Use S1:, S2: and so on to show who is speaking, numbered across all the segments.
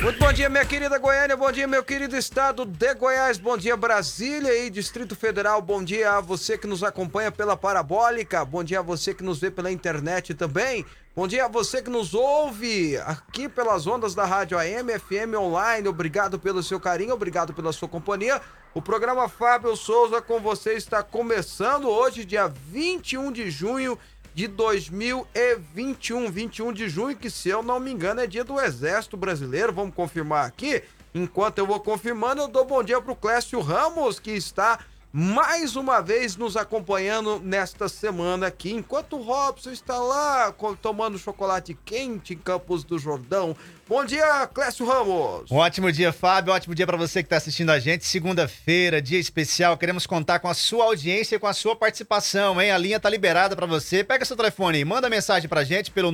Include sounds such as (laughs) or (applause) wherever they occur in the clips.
S1: Muito bom dia, minha querida Goiânia, bom dia, meu querido estado de Goiás, bom dia, Brasília e Distrito Federal, bom dia a você que nos acompanha pela Parabólica, bom dia a você que nos vê pela internet também, bom dia a você que nos ouve aqui pelas ondas da Rádio AM, FM Online, obrigado pelo seu carinho, obrigado pela sua companhia. O programa Fábio Souza com você está começando hoje, dia 21 de junho de 2021, 21 de junho, que se eu não me engano é dia do Exército Brasileiro. Vamos confirmar aqui. Enquanto eu vou confirmando, eu dou bom dia pro Clécio Ramos, que está mais uma vez nos acompanhando nesta semana aqui, enquanto o Robson está lá tomando chocolate quente em Campos do Jordão. Bom dia, Clécio Ramos.
S2: Um ótimo dia, Fábio. Um ótimo dia para você que está assistindo a gente. Segunda-feira, dia especial. Queremos contar com a sua audiência e com a sua participação, hein? A linha tá liberada para você. Pega seu telefone e manda mensagem pra gente pelo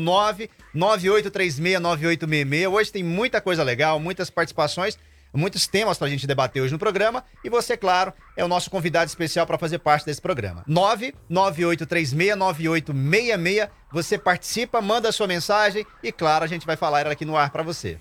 S2: 998369866. Hoje tem muita coisa legal, muitas participações muitos temas para a gente debater hoje no programa. E você, claro, é o nosso convidado especial para fazer parte desse programa. 998369866. Você participa, manda a sua mensagem e, claro, a gente vai falar ela aqui no ar para você.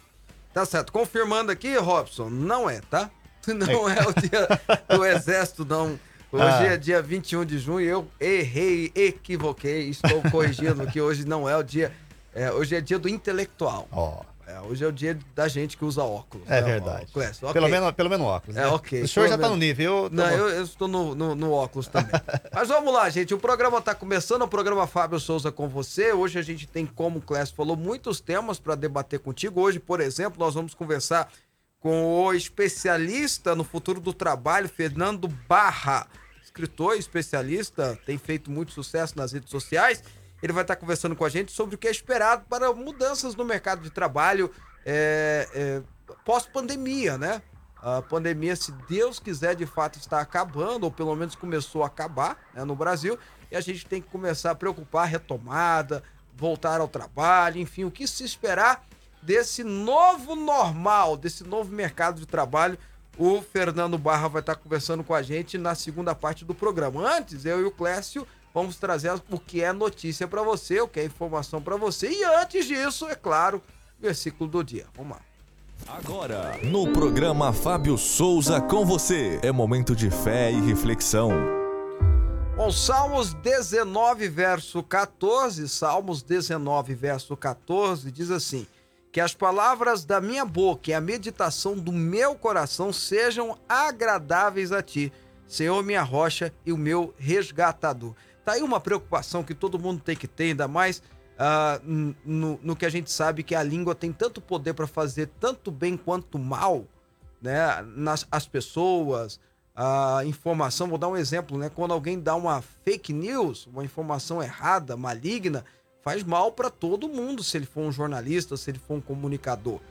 S1: Tá certo. Confirmando aqui, Robson, não é, tá? (laughs) Não é o dia do (laughs) Exército, não. Hoje ah. é dia 21 de junho, eu errei, equivoquei, estou corrigindo que hoje não é o dia. É, hoje é dia do intelectual.
S2: Ó. Oh.
S1: É, hoje é o dia da gente que usa óculos.
S2: É né? verdade. Óculos. Okay. Pelo, menos, pelo menos óculos.
S1: É, né? ok.
S2: O senhor já está no nível.
S1: Eu tô... Não, eu, eu estou no, no, no, óculos também. (laughs) Mas vamos lá, gente. O programa está começando, o programa Fábio Souza com você. Hoje a gente tem, como o Clécio falou, muitos temas para debater contigo. Hoje, por exemplo, nós vamos conversar com o especialista no futuro do trabalho, Fernando Barra. Escritor, especialista, tem feito muito sucesso nas redes sociais. Ele vai estar conversando com a gente sobre o que é esperado para mudanças no mercado de trabalho é, é, pós-pandemia, né? A pandemia, se Deus quiser, de fato está acabando, ou pelo menos começou a acabar né, no Brasil, e a gente tem que começar a preocupar a retomada, voltar ao trabalho, enfim, o que se esperar desse novo normal, desse novo mercado de trabalho. O Fernando Barra vai estar conversando com a gente na segunda parte do programa. Antes, eu e o Clécio Vamos trazer o que é notícia para você, o que é informação para você. E antes disso, é claro, versículo do dia. Vamos lá.
S3: Agora, no programa Fábio Souza com você, é momento de fé e reflexão.
S1: Bom, Salmos 19, verso 14, Salmos 19, verso 14, diz assim: Que as palavras da minha boca e a meditação do meu coração sejam agradáveis a ti, Senhor, minha rocha e o meu resgatador. Tá aí uma preocupação que todo mundo tem que ter, ainda mais uh, no, no, que a gente sabe que a língua tem tanto poder para fazer tanto bem quanto mal, né? Nas as pessoas, a informação. Vou dar um exemplo, né? Quando alguém dá uma fake news, uma informação errada, maligna, faz mal para todo mundo se ele for um jornalista, se ele for um comunicador.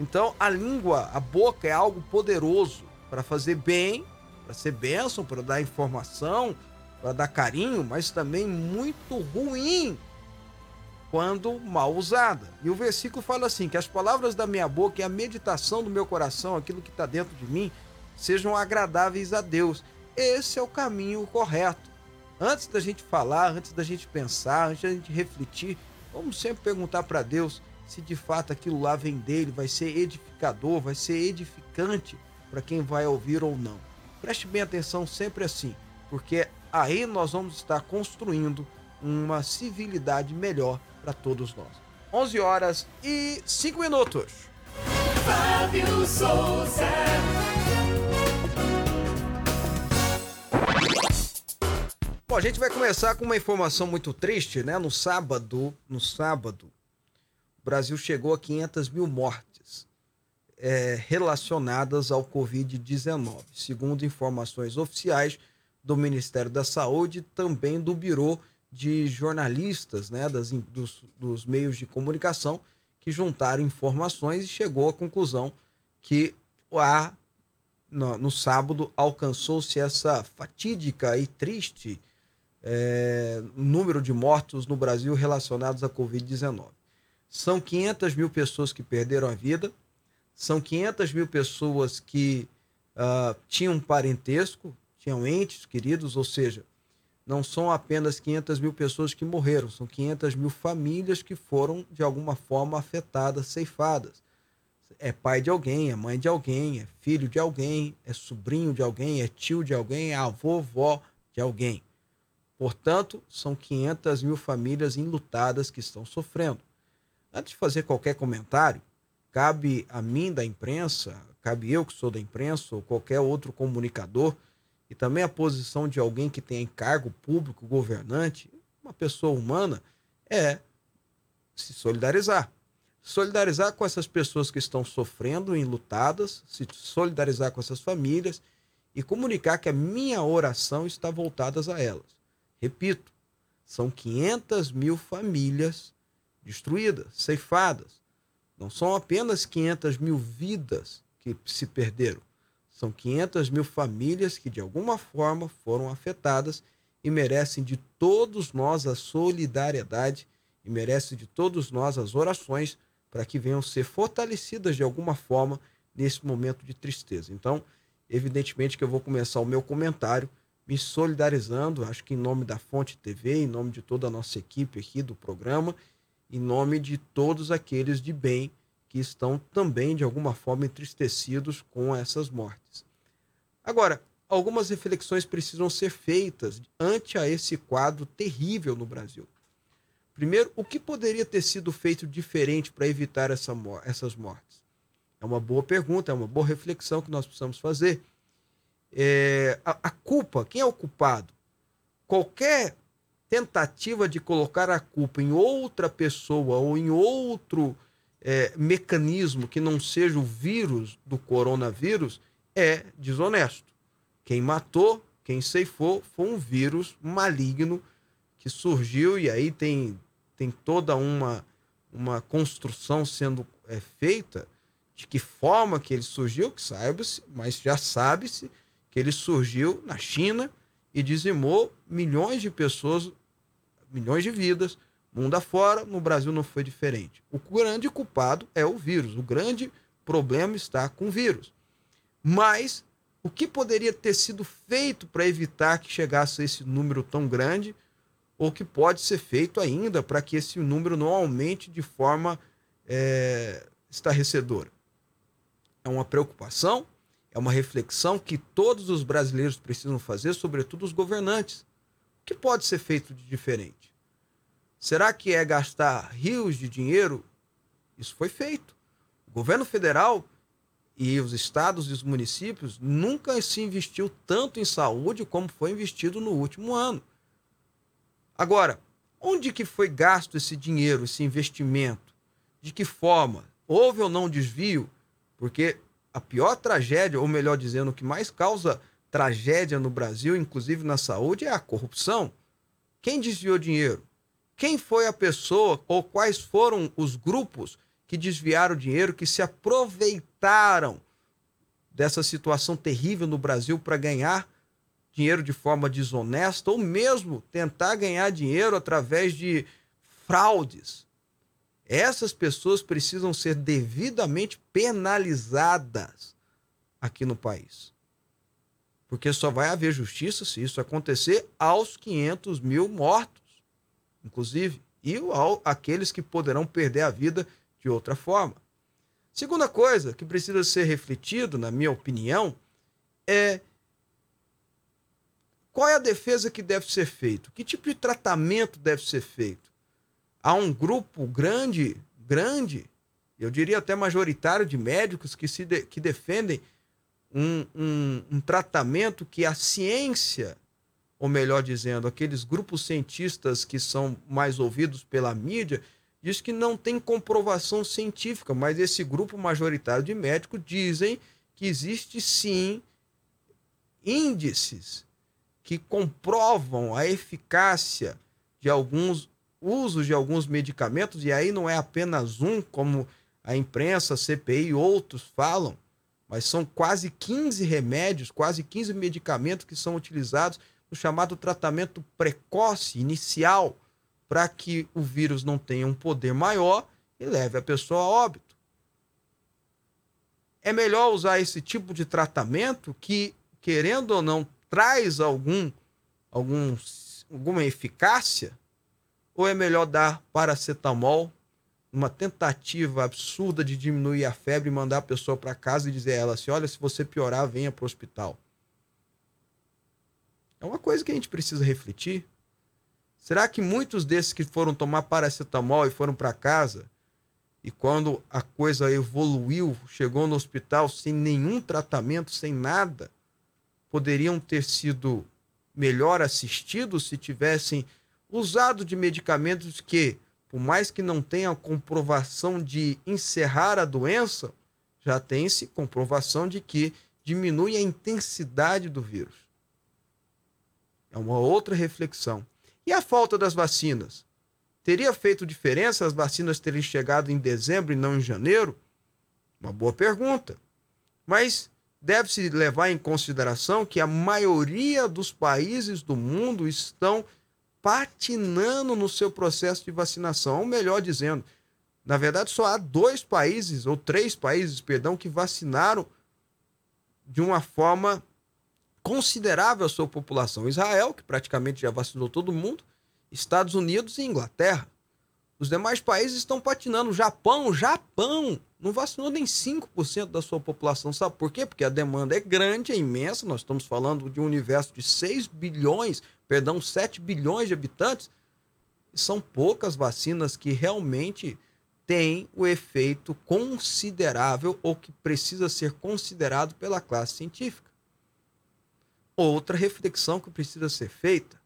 S1: Então, a língua, a boca é algo poderoso para fazer bem, para ser bênção, para dar informação, para dar carinho, mas também muito ruim quando mal usada. E o versículo fala assim: que as palavras da minha boca e a meditação do meu coração, aquilo que está dentro de mim, sejam agradáveis a Deus. Esse é o caminho correto. Antes da gente falar, antes da gente pensar, antes da gente refletir, vamos sempre perguntar para Deus se de fato aquilo lá vem dele, vai ser edificador, vai ser edificante para quem vai ouvir ou não. Preste bem atenção sempre assim, porque aí nós vamos estar construindo uma civilidade melhor para todos nós. 11 horas e 5 minutos.
S4: Fábio Souza.
S1: Bom, a gente vai começar com uma informação muito triste, né? No sábado, no sábado, o Brasil chegou a 500 mil mortes é, relacionadas ao Covid-19, segundo informações oficiais do Ministério da Saúde, também do Biro de Jornalistas, né, das, dos, dos meios de comunicação, que juntaram informações e chegou à conclusão que a, no, no sábado alcançou-se essa fatídica e triste é, número de mortos no Brasil relacionados à Covid-19. São 500 mil pessoas que perderam a vida, são 500 mil pessoas que uh, tinham parentesco entes queridos, ou seja, não são apenas 500 mil pessoas que morreram, são 500 mil famílias que foram, de alguma forma, afetadas, ceifadas. É pai de alguém, é mãe de alguém, é filho de alguém, é sobrinho de alguém, é tio de alguém, é avô, vó de alguém. Portanto, são 500 mil famílias enlutadas que estão sofrendo. Antes de fazer qualquer comentário, cabe a mim da imprensa, cabe eu que sou da imprensa ou qualquer outro comunicador, e também a posição de alguém que tem cargo público, governante, uma pessoa humana, é se solidarizar. Solidarizar com essas pessoas que estão sofrendo, enlutadas, se solidarizar com essas famílias e comunicar que a minha oração está voltada a elas. Repito, são 500 mil famílias destruídas, ceifadas. Não são apenas 500 mil vidas que se perderam. São 500 mil famílias que, de alguma forma, foram afetadas e merecem de todos nós a solidariedade e merecem de todos nós as orações para que venham ser fortalecidas de alguma forma nesse momento de tristeza. Então, evidentemente que eu vou começar o meu comentário me solidarizando, acho que em nome da Fonte TV, em nome de toda a nossa equipe aqui do programa, em nome de todos aqueles de bem que estão também, de alguma forma, entristecidos com essas mortes. Agora, algumas reflexões precisam ser feitas ante a esse quadro terrível no Brasil. Primeiro, o que poderia ter sido feito diferente para evitar essa, essas mortes? É uma boa pergunta, é uma boa reflexão que nós precisamos fazer é, a, a culpa, quem é o culpado? Qualquer tentativa de colocar a culpa em outra pessoa ou em outro é, mecanismo que não seja o vírus do coronavírus é desonesto. Quem matou, quem ceifou, foi um vírus maligno que surgiu e aí tem, tem toda uma, uma construção sendo é, feita de que forma que ele surgiu, que saiba-se, mas já sabe-se que ele surgiu na China e dizimou milhões de pessoas, milhões de vidas, mundo afora, no Brasil não foi diferente. O grande culpado é o vírus, o grande problema está com o vírus. Mas o que poderia ter sido feito para evitar que chegasse a esse número tão grande, ou que pode ser feito ainda para que esse número não aumente de forma é, estarrecedora? É uma preocupação, é uma reflexão que todos os brasileiros precisam fazer, sobretudo os governantes. O que pode ser feito de diferente? Será que é gastar rios de dinheiro? Isso foi feito. O governo federal e os estados e os municípios nunca se investiu tanto em saúde como foi investido no último ano. Agora, onde que foi gasto esse dinheiro, esse investimento? De que forma? Houve ou não desvio? Porque a pior tragédia, ou melhor dizendo, o que mais causa tragédia no Brasil, inclusive na saúde, é a corrupção. Quem desviou dinheiro? Quem foi a pessoa ou quais foram os grupos que desviaram dinheiro, que se aproveitaram dessa situação terrível no Brasil para ganhar dinheiro de forma desonesta ou mesmo tentar ganhar dinheiro através de fraudes? Essas pessoas precisam ser devidamente penalizadas aqui no país. Porque só vai haver justiça se isso acontecer aos 500 mil mortos, inclusive, e ao, aqueles que poderão perder a vida de outra forma. Segunda coisa que precisa ser refletido, na minha opinião, é qual é a defesa que deve ser feita? Que tipo de tratamento deve ser feito? há um grupo grande, grande, eu diria até majoritário de médicos que, se de, que defendem um, um, um tratamento que a ciência, ou melhor dizendo, aqueles grupos cientistas que são mais ouvidos pela mídia, diz que não tem comprovação científica, mas esse grupo majoritário de médicos dizem que existe sim índices que comprovam a eficácia de alguns uso de alguns medicamentos, e aí não é apenas um, como a imprensa, a CPI e outros falam, mas são quase 15 remédios, quase 15 medicamentos que são utilizados no chamado tratamento precoce, inicial, para que o vírus não tenha um poder maior e leve a pessoa a óbito. É melhor usar esse tipo de tratamento que, querendo ou não, traz algum, algum alguma eficácia? Ou é melhor dar paracetamol, uma tentativa absurda de diminuir a febre mandar a pessoa para casa e dizer a ela assim: olha, se você piorar, venha para o hospital? É uma coisa que a gente precisa refletir. Será que muitos desses que foram tomar paracetamol e foram para casa, e quando a coisa evoluiu, chegou no hospital sem nenhum tratamento, sem nada, poderiam ter sido melhor assistidos se tivessem usado de medicamentos que, por mais que não tenham comprovação de encerrar a doença, já tem-se comprovação de que diminui a intensidade do vírus. É uma outra reflexão. E a falta das vacinas? Teria feito diferença as vacinas terem chegado em dezembro e não em janeiro? Uma boa pergunta. Mas deve-se levar em consideração que a maioria dos países do mundo estão patinando no seu processo de vacinação, ou melhor dizendo, na verdade só há dois países ou três países, perdão, que vacinaram de uma forma considerável a sua população. Israel, que praticamente já vacinou todo mundo, Estados Unidos e Inglaterra. Os demais países estão patinando. O Japão, Japão, não vacinou nem 5% da sua população. Sabe por quê? Porque a demanda é grande, é imensa. Nós estamos falando de um universo de 6 bilhões, perdão, 7 bilhões de habitantes. São poucas vacinas que realmente têm o efeito considerável ou que precisa ser considerado pela classe científica. Outra reflexão que precisa ser feita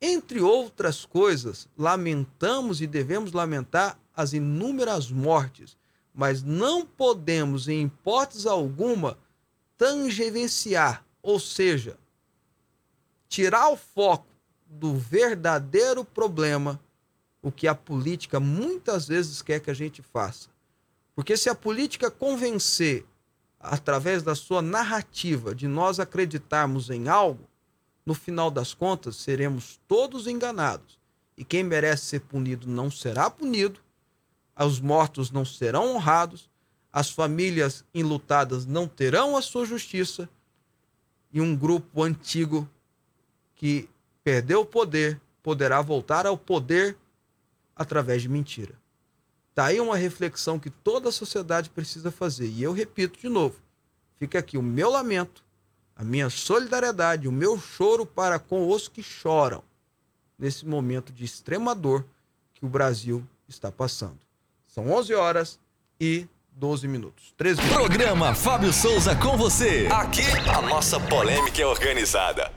S1: entre outras coisas, lamentamos e devemos lamentar as inúmeras mortes, mas não podemos, em hipótese alguma, tangenciar, ou seja, tirar o foco do verdadeiro problema, o que a política muitas vezes quer que a gente faça. Porque se a política convencer, através da sua narrativa, de nós acreditarmos em algo, no final das contas, seremos todos enganados. E quem merece ser punido não será punido, os mortos não serão honrados, as famílias enlutadas não terão a sua justiça, e um grupo antigo que perdeu o poder poderá voltar ao poder através de mentira. Está aí uma reflexão que toda a sociedade precisa fazer. E eu repito de novo: fica aqui o meu lamento a minha solidariedade, o meu choro para com os que choram nesse momento de extrema dor que o Brasil está passando. São 11 horas e 12 minutos. 13 minutos.
S3: Programa Fábio Souza com você. Aqui a nossa polêmica é organizada.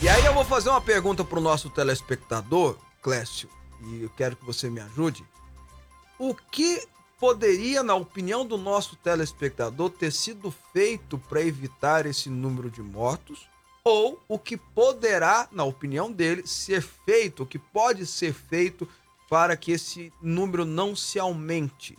S1: E aí eu vou fazer uma pergunta para o nosso telespectador, Clécio, e eu quero que você me ajude. O que poderia, na opinião do nosso telespectador, ter sido feito para evitar esse número de mortos? Ou o que poderá, na opinião dele, ser feito, o que pode ser feito para que esse número não se aumente?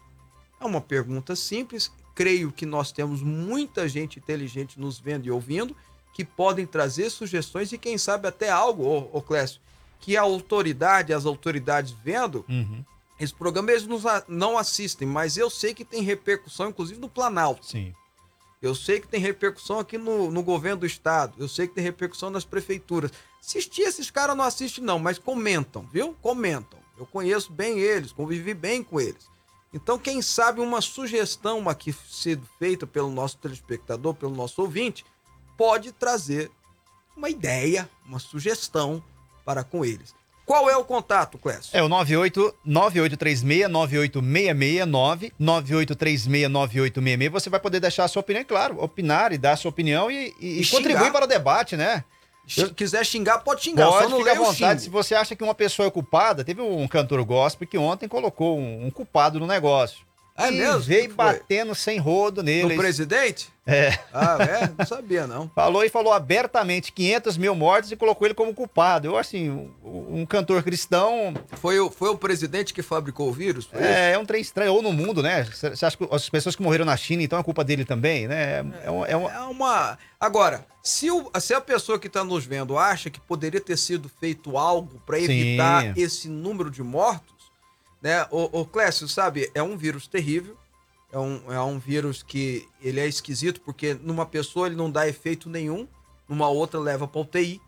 S1: É uma pergunta simples. Creio que nós temos muita gente inteligente nos vendo e ouvindo que podem trazer sugestões e, quem sabe, até algo, ô, ô Clécio, que a autoridade, as autoridades vendo, uhum esse programa eles não assistem, mas eu sei que tem repercussão, inclusive no Planalto.
S2: Sim.
S1: Eu sei que tem repercussão aqui no, no governo do estado. Eu sei que tem repercussão nas prefeituras. Assistir esses caras não assistem, não, mas comentam, viu? Comentam. Eu conheço bem eles, convivi bem com eles. Então, quem sabe uma sugestão aqui sendo feita pelo nosso telespectador, pelo nosso ouvinte, pode trazer uma ideia, uma sugestão para com eles. Qual é o contato, Clécio?
S2: É o 98 9836 98669 98369866. Você vai poder deixar a sua opinião, claro, opinar e dar a sua opinião e, e, e contribuir para o debate, né?
S1: Se quiser xingar, pode xingar.
S2: Pode, só não fica à vontade. Se você acha que uma pessoa é culpada, teve um cantor gospel que ontem colocou um, um culpado no negócio.
S1: É e mesmo?
S2: veio batendo sem rodo nele.
S1: No presidente?
S2: É.
S1: Ah, é? Não sabia, não. (laughs)
S2: falou e falou abertamente 500 mil mortes e colocou ele como culpado. Eu, assim, um, um cantor cristão...
S1: Foi o, foi o presidente que fabricou o vírus?
S2: É, é um trem estranho. Ou no mundo, né? Você acha que as pessoas que morreram na China, então é culpa dele também, né?
S1: É, é, é, uma... é uma... Agora, se, o, se a pessoa que está nos vendo acha que poderia ter sido feito algo para evitar Sim. esse número de mortos, né? O, o Clécio, sabe, é um vírus terrível. É um, é um vírus que ele é esquisito porque numa pessoa ele não dá efeito nenhum, numa outra leva para UTI.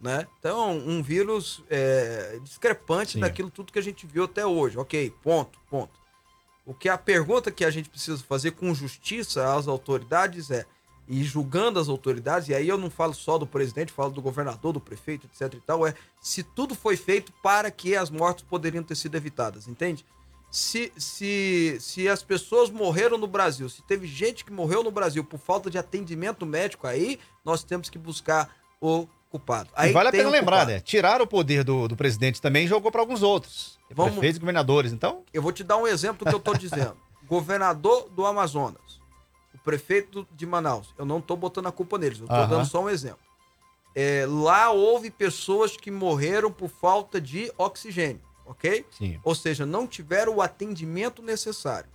S1: né? Então, um vírus é, discrepante
S2: Sim.
S1: daquilo tudo que a gente viu até hoje. Ok, ponto, ponto. O que a pergunta que a gente precisa fazer com justiça às autoridades é, e julgando as autoridades, e aí eu não falo só do presidente, falo do governador, do prefeito, etc e tal, é se tudo foi feito para que as mortes poderiam ter sido evitadas, entende? Se, se, se as pessoas morreram no Brasil, se teve gente que morreu no Brasil por falta de atendimento médico, aí nós temos que buscar o culpado. Aí
S2: e vale a pena lembrar,
S1: culpado.
S2: né? Tiraram o poder do, do presidente também e jogou para alguns outros.
S1: Vamos-
S2: Prefeitos governadores. Então,
S1: Eu vou te dar um exemplo do que eu tô dizendo. Governador do Amazonas, prefeito de Manaus, eu não tô botando a culpa neles, eu tô
S2: Aham.
S1: dando só um exemplo. É, lá houve pessoas que morreram por falta de oxigênio, ok?
S2: sim.
S1: Ou seja, não tiveram o atendimento necessário.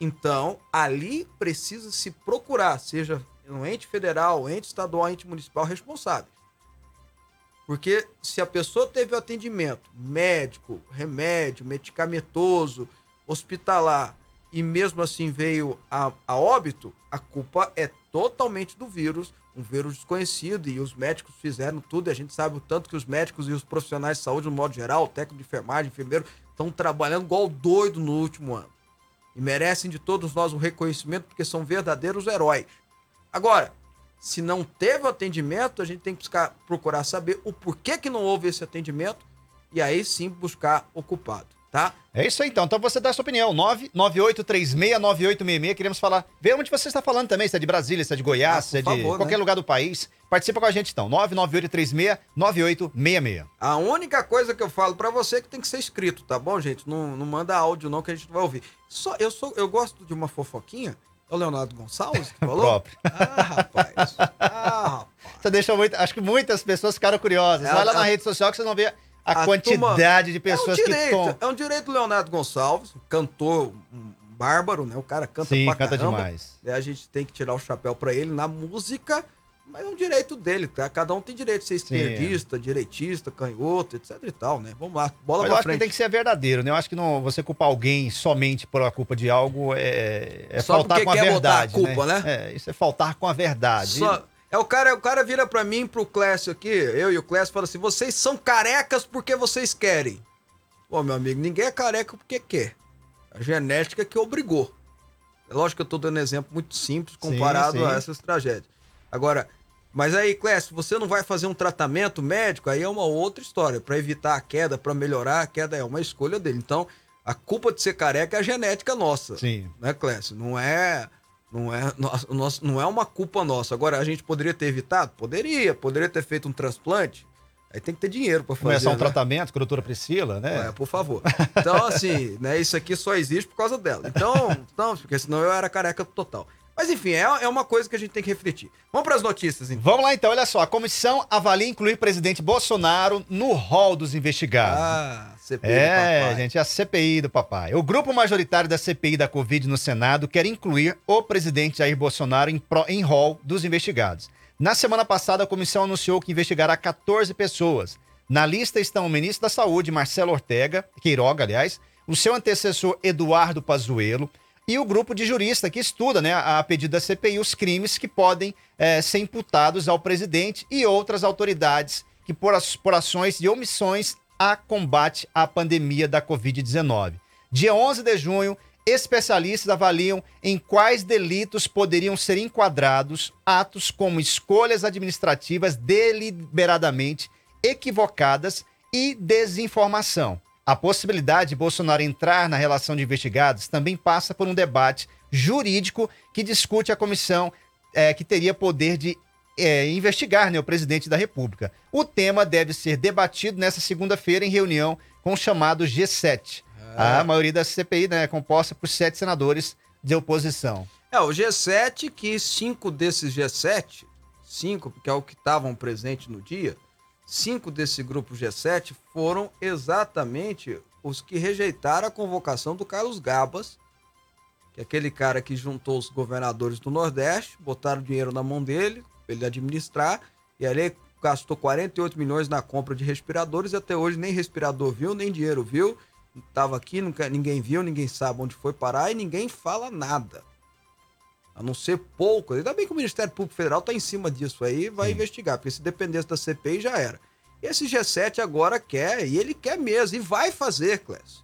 S1: Então, ali precisa se procurar, seja um ente federal, ente estadual, ente municipal responsável. Porque se a pessoa teve o atendimento médico, remédio, medicamentoso, hospitalar, e mesmo assim veio a, a óbito, a culpa é totalmente do vírus, um vírus desconhecido, e os médicos fizeram tudo, e a gente sabe o tanto que os médicos e os profissionais de saúde, no modo geral, técnico de enfermagem, enfermeiro, estão trabalhando igual doido no último ano. E merecem de todos nós um reconhecimento, porque são verdadeiros heróis. Agora, se não teve atendimento, a gente tem que buscar, procurar saber o porquê que não houve esse atendimento, e aí sim buscar o culpado, tá?
S2: É isso aí, então. Então você dá a sua opinião. 998369866. Queremos falar. Vê onde você está falando também. Se é de Brasília, se é de Goiás,
S1: Ah,
S2: se é de
S1: favor,
S2: qualquer
S1: né?
S2: lugar do país. Participa com a gente, então. 998369866.
S1: A única coisa que eu falo pra você é que tem que ser escrito, tá bom, gente? Não, não manda áudio não que a gente não vai ouvir. Só eu sou eu gosto de uma fofoquinha. É o Leonardo Gonçalves que falou?
S2: Próprio.
S1: Ah, rapaz. Ah, rapaz.
S2: Você deixou muito. Acho que muitas pessoas ficaram curiosas.
S1: É,
S2: Vai lá
S1: a-
S2: na rede social que você não vê a,
S1: a
S2: quantidade de
S1: É um
S2: pessoas que
S1: direito,
S2: estão.
S1: é um direito do Leonardo Gonçalves, cantor bárbaro, né? O cara canta
S2: Sim,
S1: pra
S2: canta
S1: caramba.
S2: demais.
S1: E a gente tem que tirar o chapéu pra ele na música, mas é um direito dele, tá? Cada um tem direito de ser esquerdista, direitista, canhoto, etc e tal, né? Vamos lá, bola
S2: Mas eu
S1: pra
S2: acho que
S1: frente.
S2: tem que ser verdadeiro, né? Eu acho que não, você culpar alguém somente por a culpa de algo é, é
S1: Só
S2: faltar com a
S1: quer botar a
S2: verdade.
S1: culpa, né?
S2: É, isso é faltar com a verdade.
S1: Só- é o cara, o cara vira pra mim, pro Clécio aqui, eu e o Clécio, fala assim: vocês são carecas porque vocês querem. Pô, meu amigo, ninguém é careca porque quer. A genética que obrigou. É lógico que eu tô dando exemplo muito simples comparado
S2: sim.
S1: a essas tragédias. Agora, mas aí, Clécio, você não vai fazer um tratamento médico, aí é uma outra história. Pra evitar a queda, pra melhorar a queda, é uma escolha dele. Então, a culpa de ser careca é a genética nossa
S2: Sim.
S1: né, Clécio? Não é, não é, nossa- não é uma culpa nossa. Agora, a gente poderia ter evitado? Poderia. Poderia ter feito um transplante? Aí tem que ter dinheiro pra fazer.
S2: Começar um
S1: né?
S2: tratamento com a doutora Priscila, né?
S1: É, por favor. Então, assim, né, isso aqui só existe por causa dela. Então, então porque senão eu era careca total. Mas enfim, é, é uma coisa que a gente tem que refletir. Vamos pras notícias, então.
S2: Vamos lá então, olha só. A comissão avalia incluir presidente Bolsonaro no rol dos investigados.
S1: Ah, CPI,
S2: É,
S1: papai.
S2: gente, a CPI do papai. O grupo majoritário da CPI da Covid no Senado quer incluir o presidente Jair Bolsonaro em, pro- em rol dos investigados. Na semana passada, a comissão anunciou que investigará 14 pessoas. Na lista estão o ministro da Saúde, Marcelo Ortega, Queiroga, aliás, o seu antecessor, Eduardo Pazuello, e o grupo de jurista que estuda, né, a pedido da CPI, os crimes que podem eh, ser imputados ao presidente e outras autoridades que por, por ações e omissões a combate à pandemia da Covid-19. Dia 11 de junho, especialistas avaliam em quais delitos poderiam ser enquadrados atos como escolhas administrativas deliberadamente equivocadas e desinformação. A possibilidade de Bolsonaro entrar na relação de investigados também passa por um debate jurídico que discute a comissão eh, que teria poder de eh, investigar né, o presidente da República. O tema deve ser debatido nesta segunda-feira em reunião com o chamado G7. A maioria da CPI né, é composta por sete senadores de oposição.
S1: É, o G7, que cinco desses G7, cinco, porque é o que estavam presentes no dia, cinco desse grupo G7 foram exatamente os que rejeitaram a convocação do Carlos Gabas, que é aquele cara que juntou os governadores do Nordeste, botaram dinheiro na mão dele, pra ele administrar, e ali ele gastou 48 milhões na compra de respiradores e até hoje nem respirador viu, nem dinheiro viu. Tava aqui, nunca, ninguém viu, ninguém sabe onde foi parar e ninguém fala nada. A não ser pouco. Ainda bem que o Ministério Público Federal tá em cima disso aí e vai
S2: Sim.
S1: investigar, porque se dependesse da CPI já era. Esse G7 agora quer, e ele quer mesmo, e vai fazer, Clécio.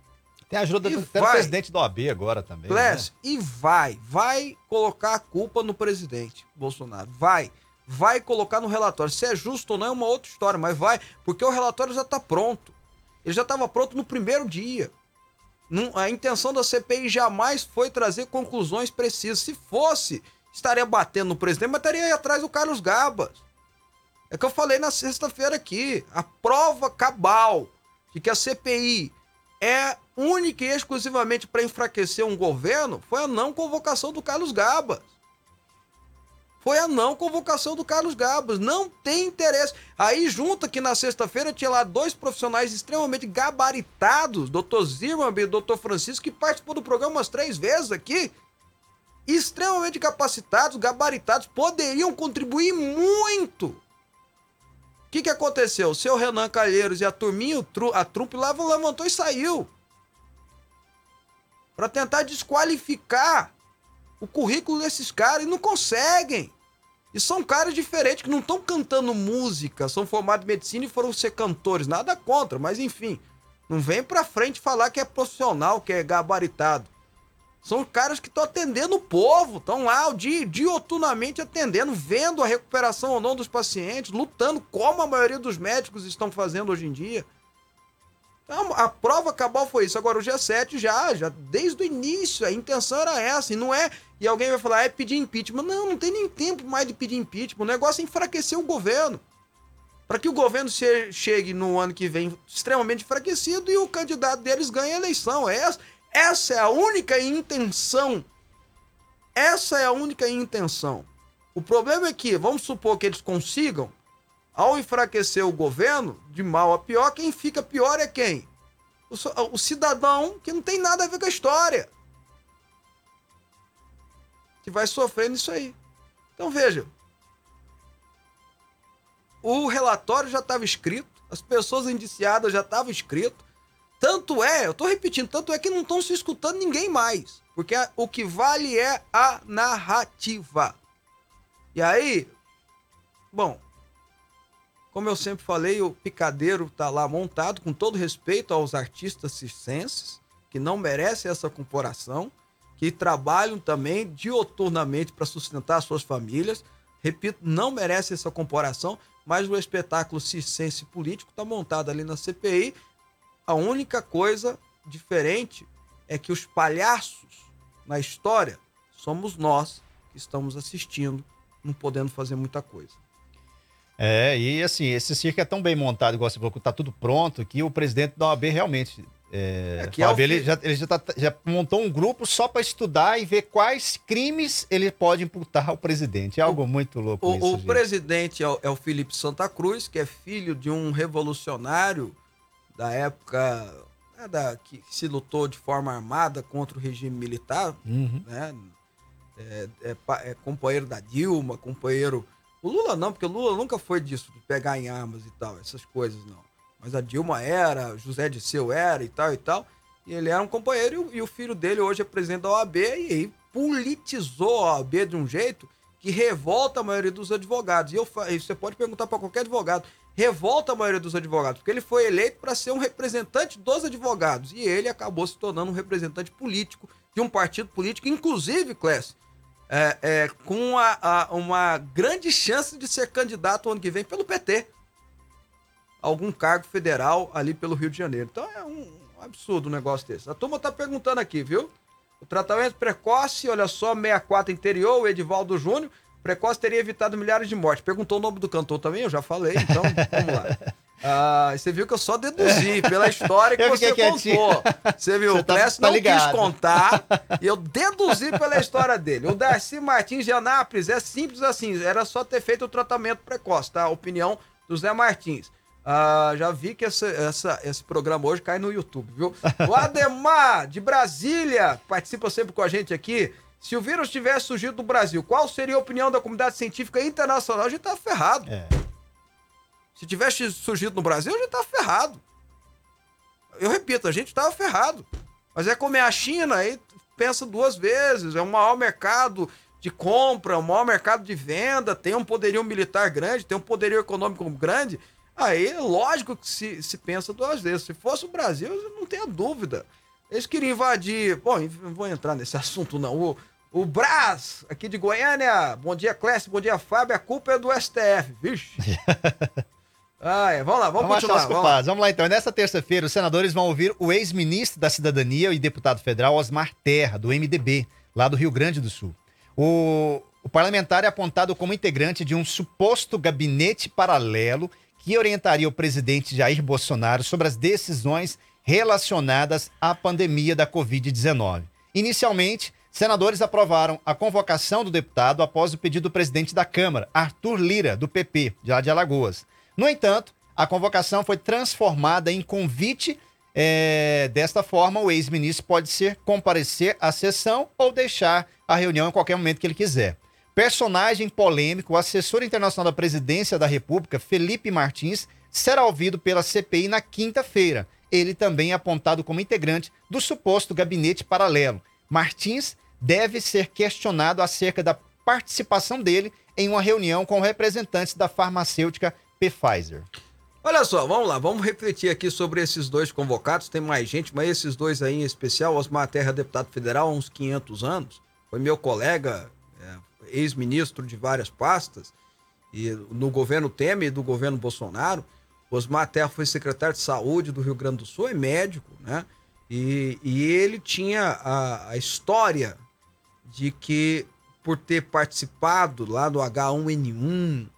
S2: Tem a ajuda
S1: E
S2: do, do presidente da OAB agora também.
S1: Clécio, e vai, vai colocar a culpa no presidente Bolsonaro. Vai. Vai colocar no relatório. Se é justo ou não é uma outra história, mas vai, porque o relatório já está pronto. Ele já estava pronto no primeiro dia. Não- a intenção da CPI jamais foi trazer conclusões precisas. Se fosse, estaria batendo no presidente, mas estaria aí atrás do Carlos Gabas. É que eu falei na sexta-feira aqui. A prova cabal de que a CPI é única e exclusivamente para enfraquecer um governo foi a não convocação do Carlos Gabas. Foi a não convocação do Carlos Gabas. Não tem interesse. Aí junta que na sexta-feira tinha lá dois profissionais extremamente gabaritados, doutor Zimmermann e doutor Francisco, que participou do programa umas três vezes aqui. Extremamente capacitados, gabaritados, poderiam contribuir muito. O que, que aconteceu? O seu Renan Calheiros e a turminha, a trupe lá levantou e saiu. Pra tentar desqualificar o currículo desses caras e não conseguem. E são caras diferentes que não estão cantando música, são formados em medicina e foram ser cantores. Nada contra, mas enfim. Não vem pra frente falar que é profissional, que é gabaritado. São caras que estão atendendo o povo, estão lá di- dioturnamente atendendo, vendo a recuperação ou não dos pacientes, lutando como a maioria dos médicos estão fazendo hoje em dia. Então, a prova cabal foi isso. Agora, o G7 já, já, desde o início, a intenção era essa. E não é. E alguém vai falar, é pedir impeachment. Não, não tem nem tempo mais de pedir impeachment. O negócio é enfraquecer o governo. Para que o governo che- chegue no ano que vem extremamente enfraquecido e o candidato deles ganhe a eleição. Essa, essa é a única intenção. Essa é a única intenção. O problema é que, vamos supor que eles consigam, ao enfraquecer o governo, de mal a pior, quem fica pior é quem? O, o cidadão que não tem nada a ver com a história. Que vai sofrendo isso aí. Então veja. O relatório já estava escrito, as pessoas indiciadas já estavam escrito. Tanto é, eu tô repetindo, tanto é que não estão se escutando ninguém mais. Porque a- o que vale é a narrativa. E aí, bom, como eu sempre falei, o picadeiro tá lá montado, com todo respeito aos artistas circenses, que não merecem essa comparação, que trabalham também dioturnamente para sustentar suas famílias. Repito, não merece essa comparação, mas o espetáculo circense político está montado ali na CPI. A única coisa diferente é que os palhaços na história somos nós que estamos assistindo, não podendo fazer muita coisa.
S2: É, e assim, esse circo é tão bem montado, igual você falou, que tá tudo pronto, que o presidente da OAB realmente. É,
S1: É que
S2: a
S1: é o
S2: OAB, ele,
S1: fi-
S2: já, ele já, tá- já montou um grupo só para estudar e ver quais crimes ele pode imputar ao presidente. É algo muito louco
S1: O,
S2: isso.
S1: o
S2: gente.
S1: presidente é o, é o Felipe Santa Cruz, que é filho de um revolucionário da época né, da, que se lutou de forma armada contra o regime militar,
S2: Uhum.
S1: né? É, é é companheiro da Dilma, companheiro. O Lula não, porque o Lula nunca foi disso, de pegar em armas e tal, essas coisas não. Mas a Dilma era, José Disseu era e tal e tal. E ele era um companheiro e o, filho dele hoje é presidente da OAB e politizou a OAB de um jeito que revolta a maioria dos advogados. E eu, você pode perguntar para qualquer advogado, revolta a maioria dos advogados, porque ele foi eleito para ser um representante dos advogados e ele acabou se tornando um representante político de um partido político, inclusive, Clécio, é, é, com a- a- uma grande chance de ser candidato ano que vem pelo PT. Algum cargo federal ali pelo Rio de Janeiro. Então é um absurdo um negócio desse. A turma tá perguntando aqui, viu? O tratamento precoce, olha só, 64 interior, o Edivaldo Júnior. Precoce teria evitado milhares de mortes. Perguntou o nome do cantor também, eu já falei, então vamos lá. (laughs) Ah, você viu que eu só deduzi pela história que você
S2: quietinho.
S1: contou. Você viu,
S2: Você
S1: o
S2: tá-
S1: Clécio
S2: tá
S1: não quis
S2: ligado.
S1: contar (laughs) e eu deduzi pela história dele. O Darcy Martins de Anápolis é simples assim, era só ter feito o tratamento precoce, tá? A opinião do Zé Martins. Ah, já vi que essa, essa- esse programa hoje cai no YouTube, viu? O Ademar, de Brasília, participa sempre com a gente aqui. Se o vírus tivesse surgido do Brasil, qual seria a opinião da comunidade científica internacional? A gente tá ferrado.
S2: É.
S1: Se tivesse surgido no Brasil, a gente tava ferrado. Eu repito, a gente tava ferrado. Mas é como é a China, aí pensa duas vezes. É o maior mercado de compra, o maior mercado de venda, tem um poderio militar grande, tem um poderio econômico grande. Aí, lógico que se, se pensa duas vezes. Se fosse o Brasil, não tenha dúvida. Eles queriam invadir. Bom, não vou entrar nesse assunto, não. O, o Brás, aqui de Goiânia. Bom dia, Clécio. Bom dia, Fábio. A culpa é do STF. Vixe. (laughs) ah, é. Vamos lá, vamos,
S2: Vamos
S1: continuar.
S2: os
S1: Vamos lá.
S2: Vamos lá então. Nessa terça-feira, os senadores vão ouvir o ex-ministro da Cidadania e deputado federal Osmar Terra, do MDB, lá do Rio Grande do Sul. O, o parlamentar é apontado como integrante de um suposto gabinete paralelo que orientaria o presidente Jair Bolsonaro sobre as decisões relacionadas à pandemia da Covid-19. Inicialmente, senadores aprovaram a convocação do deputado após o pedido do presidente da Câmara, Arthur Lira, do PP, de lá de Alagoas. No entanto, a convocação foi transformada em convite. é, desta forma, o ex-ministro pode ser comparecer à sessão ou deixar a reunião em qualquer momento que ele quiser. Personagem polêmico, o assessor internacional da presidência da República, Felipe Martins, será ouvido pela CPI na quinta-feira. Ele também é apontado como integrante do suposto gabinete paralelo. Martins deve ser questionado acerca da participação dele em uma reunião com representantes da farmacêutica Pfizer.
S1: Olha só, vamos lá, vamos refletir aqui sobre esses dois convocados. Tem mais gente, mas esses dois aí em especial, Osmar Terra, deputado federal há uns 500 anos, foi meu colega, é, ex-ministro de várias pastas, e no governo Temer e do governo Bolsonaro. Osmar Terra foi secretário de saúde do Rio Grande do Sul, é médico, né? E, e ele tinha a, a história de que, por ter participado lá do H1N1,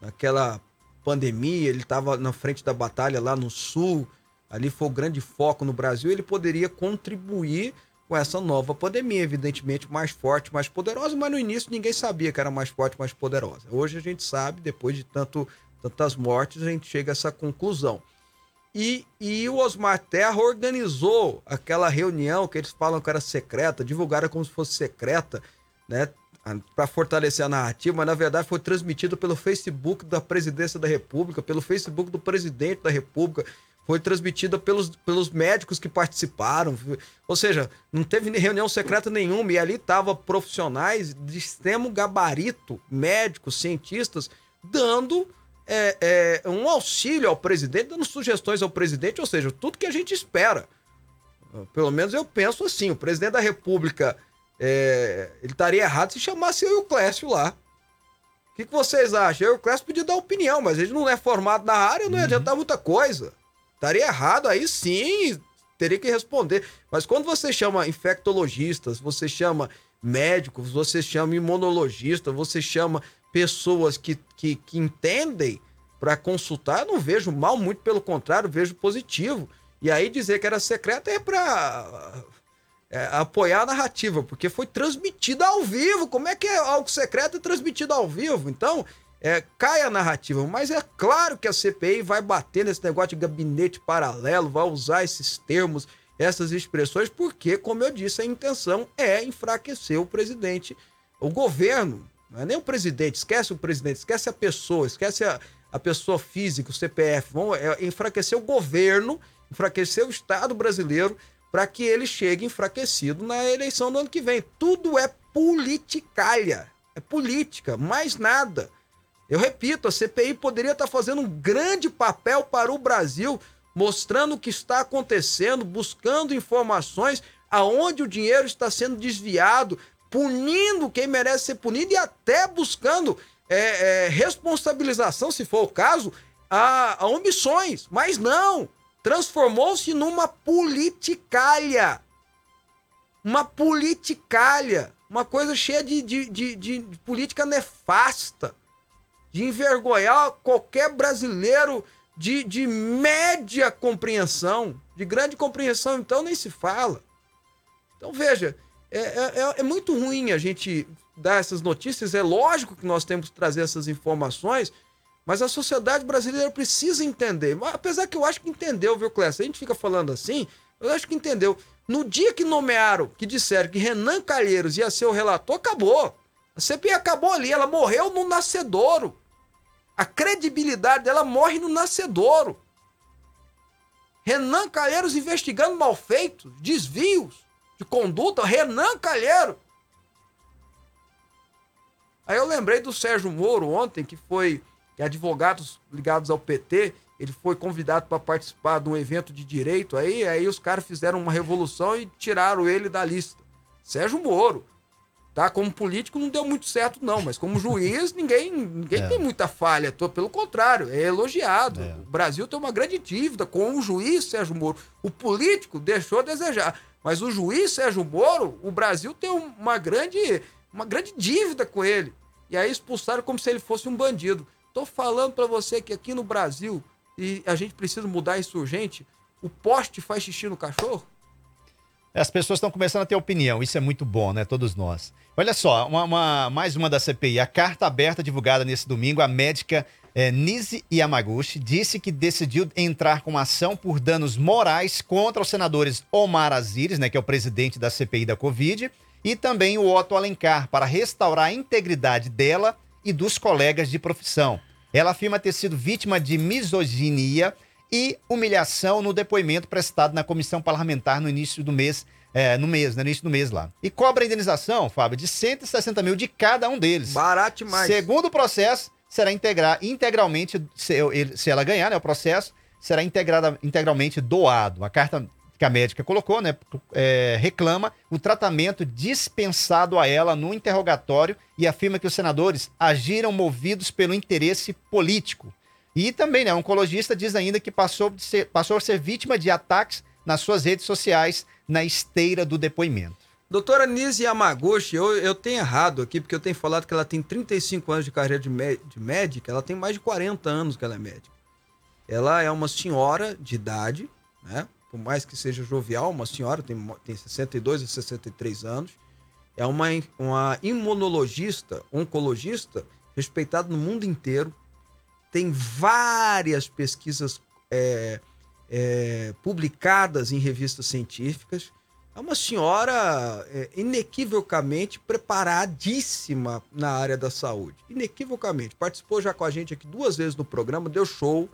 S1: naquela pandemia, ele estava na frente da batalha lá no sul, ali foi o grande foco no Brasil, ele poderia contribuir com essa nova pandemia, evidentemente mais forte, mais poderosa, mas no início ninguém sabia que era mais forte, mais poderosa. Hoje a gente sabe, depois de tanto, tantas mortes, a gente chega a essa conclusão. E, e o Osmar Terra organizou aquela reunião que eles falam que era secreta, divulgaram como se fosse secreta, né? Para fortalecer a narrativa, mas na verdade foi transmitido pelo Facebook da Presidência da República, pelo Facebook do Presidente da República, foi transmitida pelos, pelos médicos que participaram. Ou seja, não teve reunião secreta nenhuma, e ali estavam profissionais de extremo gabarito, médicos, cientistas, dando é, é, um auxílio ao presidente, dando sugestões ao presidente, ou seja, tudo que a gente espera. Pelo menos eu penso assim: o presidente da República é, ele estaria errado se chamasse eu e o Clécio lá. O que, que vocês acham? Eu e o Clécio podia dar opinião, mas ele não é formado na área, não ia adiantar muita coisa. Estaria errado, aí sim teria que responder. Mas quando você chama infectologistas, você chama médicos, você chama imunologistas, você chama pessoas que, que, que entendem para consultar, não vejo mal, muito pelo contrário, vejo positivo. E aí dizer que era secreto é para é, apoiar a narrativa, porque foi transmitida ao vivo. Como é que é algo secreto e transmitido ao vivo? Então, é, cai a narrativa. Mas é claro que a CPI vai bater nesse negócio de gabinete paralelo, vai usar esses termos, essas expressões, porque, como eu disse, a intenção é enfraquecer o presidente, o governo. Não é nem o presidente, esquece o presidente, esquece a pessoa, esquece a, a pessoa física, o CPF. Vão é, enfraquecer o governo, enfraquecer o Estado brasileiro para que ele chegue enfraquecido na eleição do ano que vem. Tudo é politicalha, é política, mais nada. Eu repito, a CPI poderia estar fazendo um grande papel para o Brasil, mostrando o que está acontecendo, buscando informações aonde o dinheiro está sendo desviado, punindo quem merece ser punido e até buscando é, é, responsabilização, se for o caso, a, a omissões. Mas não! Transformou-se numa politicalha. Uma politicalha. Uma coisa cheia de, de, de, de política nefasta. De envergonhar qualquer brasileiro de, de média compreensão. De grande compreensão, então, nem se fala. Então, veja, é, é, é muito ruim a gente dar essas notícias. É lógico que nós temos que trazer essas informações, mas a sociedade brasileira precisa entender. Apesar que eu acho que entendeu, viu, Clécio? A gente fica falando assim, eu acho que entendeu. No dia que nomearam, que disseram que Renan Calheiros ia ser o relator, acabou. A CPI acabou ali, ela morreu no nascedouro. A credibilidade dela morre no nascedouro. Renan Calheiros investigando malfeitos, desvios de conduta, Renan Calheiro. Aí eu lembrei do Sérgio Moro ontem, que foi advogados ligados ao PT ele foi convidado para participar de um evento de direito aí, aí os caras fizeram uma revolução e tiraram ele da lista. Sérgio Moro. Tá? Como político não deu muito certo, não, mas como juiz, (laughs) ninguém, ninguém
S2: É.
S1: tem muita falha. Tô- Pelo contrário, é elogiado.
S2: É.
S1: O Brasil tem uma grande dívida com o juiz Sérgio Moro. O político deixou a desejar. Mas o juiz Sérgio Moro, o Brasil tem um- uma grande, uma grande dívida com ele. E aí expulsaram como se ele fosse um bandido. Tô falando pra você que aqui no Brasil, e a gente precisa mudar isso urgente, o poste faz xixi no cachorro?
S2: As pessoas estão começando a ter opinião, isso é muito bom, né? Todos nós. Olha só, uma- uma- mais uma da CPI. A carta aberta divulgada nesse domingo, a médica eh, Nise Yamaguchi disse que decidiu entrar com ação por danos morais contra os senadores Omar Aziz, né, que é o presidente da CPI da Covid, e também o Otto Alencar, para restaurar a integridade dela e dos colegas de profissão. Ela afirma ter sido vítima de misoginia e humilhação no depoimento prestado na comissão parlamentar no início do mês, é, no mês, né, no início do mês lá. E cobra a indenização, Fábio, de 160 mil de cada um deles.
S1: Barato demais.
S2: Segundo o processo, será integrar integralmente, se, se ela ganhar né, o processo, será integrada, integralmente doado. A carta que a médica colocou, né, é, reclama o tratamento dispensado a ela no interrogatório e afirma que os senadores agiram movidos pelo interesse político. E também, né, o oncologista diz ainda que passou, ser, passou a ser vítima de ataques nas suas redes sociais na esteira do depoimento.
S1: Doutora Nise Yamaguchi, eu, eu tenho errado aqui, porque eu tenho falado que ela tem 35 anos de carreira de, de médica, ela tem mais de 40 anos que ela é médica. Ela é uma senhora de idade, né? Por mais que seja jovial, uma senhora, tem, tem 62 e 63 anos. É uma, uma imunologista, oncologista, respeitada no mundo inteiro. Tem várias pesquisas é, é, publicadas em revistas científicas. É uma senhora é, inequivocamente preparadíssima na área da saúde. Inequivocamente. Participou já com a gente aqui duas vezes no programa, deu show.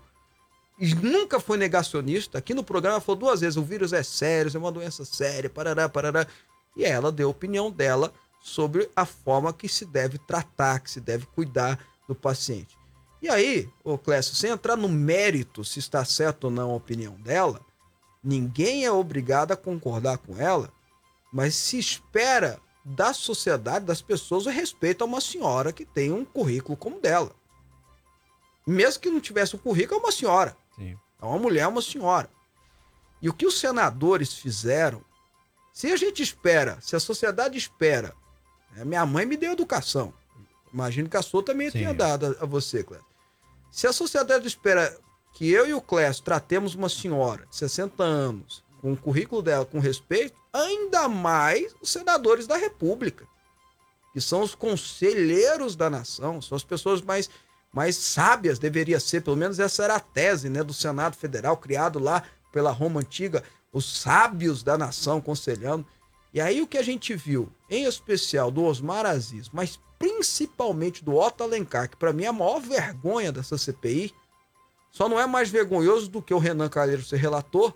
S1: E nunca foi negacionista. Aqui no programa falou duas vezes: o vírus é sério, é uma doença séria, parará, parará. E ela deu a opinião dela sobre a forma que se deve tratar, que se deve cuidar do paciente. E aí, ô Clécio, sem entrar no mérito se está certo ou não a opinião dela, ninguém é obrigado a concordar com ela, mas se espera da sociedade, das pessoas, o respeito a uma senhora que tem um currículo como dela. Mesmo que não tivesse um currículo, é uma senhora.
S2: Sim.
S1: É uma mulher, é uma senhora. E o que os senadores fizeram, se a gente espera, se a sociedade espera, né, minha mãe me deu educação. Imagino que a sua também
S2: Sim.
S1: tenha dado a, a você, Clécio. Se a sociedade espera que eu e o Clécio tratemos uma senhora de 60 anos, com o currículo dela com respeito, ainda mais os senadores da República, que são os conselheiros da nação, são as pessoas mais, mais sábias, deveria ser, pelo menos essa era a tese né, do Senado Federal, criado lá pela Roma Antiga, os sábios da nação conselhando. E aí o que a gente viu, em especial do Osmar Aziz, mas principalmente do Otto Alencar, que para mim é a maior vergonha dessa CPI, só não é mais vergonhoso do que o Renan Calheiro ser relator,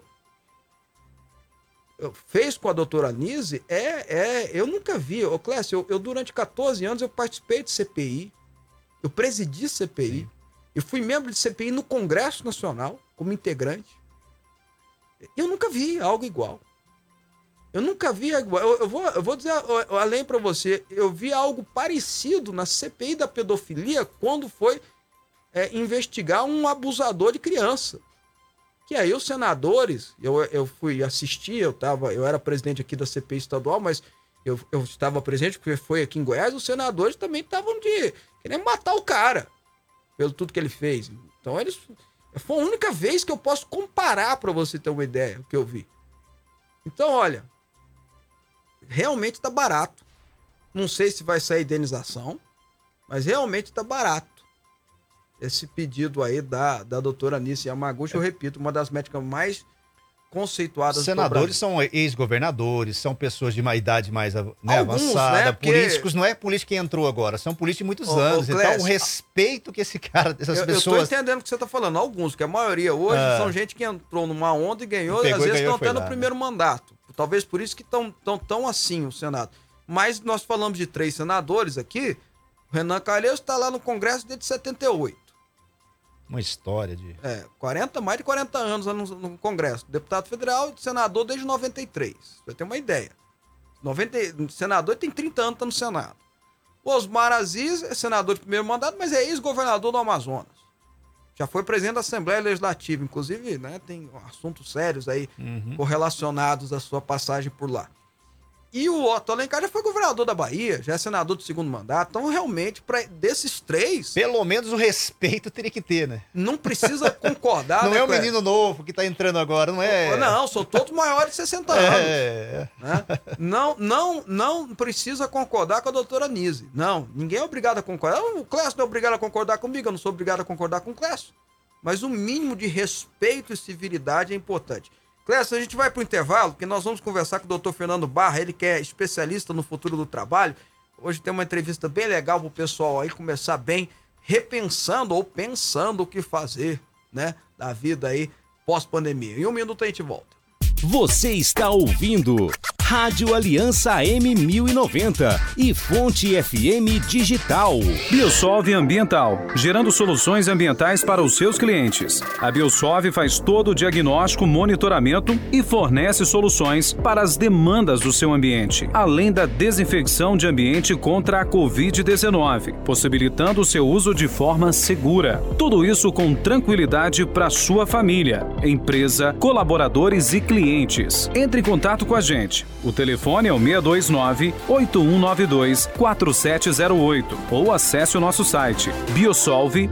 S1: fez com a doutora Nise, é, é, eu nunca vi, ô Clécio, eu, eu durante 14 anos eu participei de CPI, eu presidi CPI, eu fui membro de CPI no Congresso Nacional, como integrante. Eu nunca vi algo igual. Eu nunca vi algo igual. Eu, eu vou, eu vou dizer além para você, eu vi algo parecido na CPI da pedofilia quando foi é, investigar um abusador de criança. Que aí os senadores, eu, eu fui assistir, eu, tava, eu era presidente aqui da CPI estadual, mas eu, eu estava presente porque foi aqui em Goiás, os senadores também estavam de querendo matar o cara pelo tudo que ele fez. Então eles foi a única vez que eu posso comparar para você ter uma ideia o que eu vi. Então, olha, realmente tá barato. Não sei se vai sair indenização, mas realmente tá barato. Esse pedido aí da, da doutora Anice Yamaguchi, eu repito, uma das médicas mais conceituadas
S2: Senadores
S1: do
S2: são ex-governadores, são pessoas de uma idade mais né,
S1: Alguns,
S2: avançada.
S1: né? Porque-
S2: Políticos, não é político que entrou agora, são políticos de muitos
S1: Ô, ô,
S2: anos. então,
S1: Clécio,
S2: o respeito que esse cara, essas
S1: Eu, eu tô
S2: pessoas.
S1: entendendo o que você tá falando. Alguns, que a maioria hoje
S2: Ah.
S1: são gente que entrou numa onda e ganhou,
S2: E
S1: e às vezes estão até no
S2: lá, né?
S1: primeiro mandato. Talvez por isso que estão tão, tão assim o Senado. Mas nós falamos de três senadores aqui. O Renan Calheiros está lá no Congresso desde 78.
S2: Uma história de.
S1: É, 40, mais de 40 anos lá no, no Congresso. Deputado federal e senador desde 93. Você tem uma ideia. 90, senador tem 30 anos, tá no Senado. O Osmar Aziz é senador de primeiro mandato, mas é ex-governador do Amazonas. Já foi presidente da Assembleia Legislativa, inclusive, né? Tem assuntos sérios aí correlacionados à sua passagem por lá. E o Otto Alencar já foi governador da Bahia, já é senador do segundo mandato. Então, realmente, pra, desses três,
S2: Pelo menos o respeito teria que ter, né?
S1: não precisa concordar, (laughs)
S2: não
S1: né,
S2: é o
S1: Cléber?
S2: menino novo que tá entrando agora, não é?
S1: Não, são todos maiores de 60 (laughs) anos.
S2: É.
S1: né? Não, não, não precisa concordar com a doutora Nise. Não, ninguém é obrigado a concordar. O Clécio não é obrigado a concordar comigo, eu não sou obrigado a concordar com o Clécio. Mas o mínimo de respeito e civilidade é importante. Clécio, a gente vai para o intervalo, porque nós vamos conversar com o doutor Fernando Barra, ele que é especialista no futuro do trabalho. Hoje tem uma entrevista bem legal para o pessoal aí começar bem repensando ou pensando o que fazer, né, da vida aí pós-pandemia. Em um minuto a gente volta.
S5: Você está ouvindo Rádio Aliança M1090 e Fonte FM Digital.
S6: Biosolve Ambiental, gerando soluções ambientais para os seus clientes. A Biosolve faz todo o diagnóstico, monitoramento e fornece soluções para as demandas do seu ambiente, além da desinfecção de ambiente contra a Covid-19, possibilitando o seu uso de forma segura. Tudo isso com tranquilidade para sua família, empresa, colaboradores e clientes. Entre em contato com a gente. O telefone é o 629 8192 4708 ou acesse o nosso site biosolve.eco.br.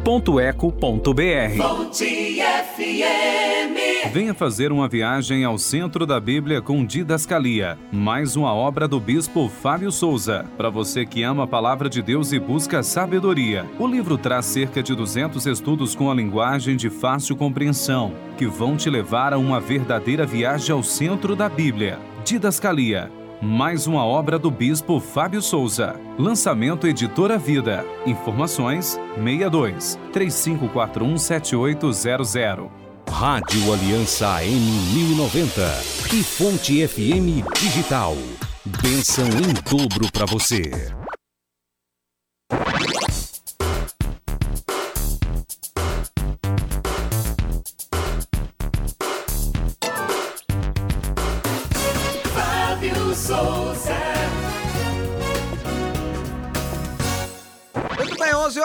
S6: Venha fazer uma viagem ao centro da Bíblia com Didascalia, mais uma obra do bispo Fábio Souza. Para você que ama a palavra de Deus e busca sabedoria, o livro traz cerca de 200 estudos com a linguagem de fácil compreensão, que vão te levar a uma verdadeira viagem ao centro da Bíblia. Didascalia, mais uma obra do bispo Fábio Souza. Lançamento Editora Vida. Informações 62 3541 7800.
S5: Rádio Aliança M1090 e Fonte FM Digital. Bênção em dobro para você.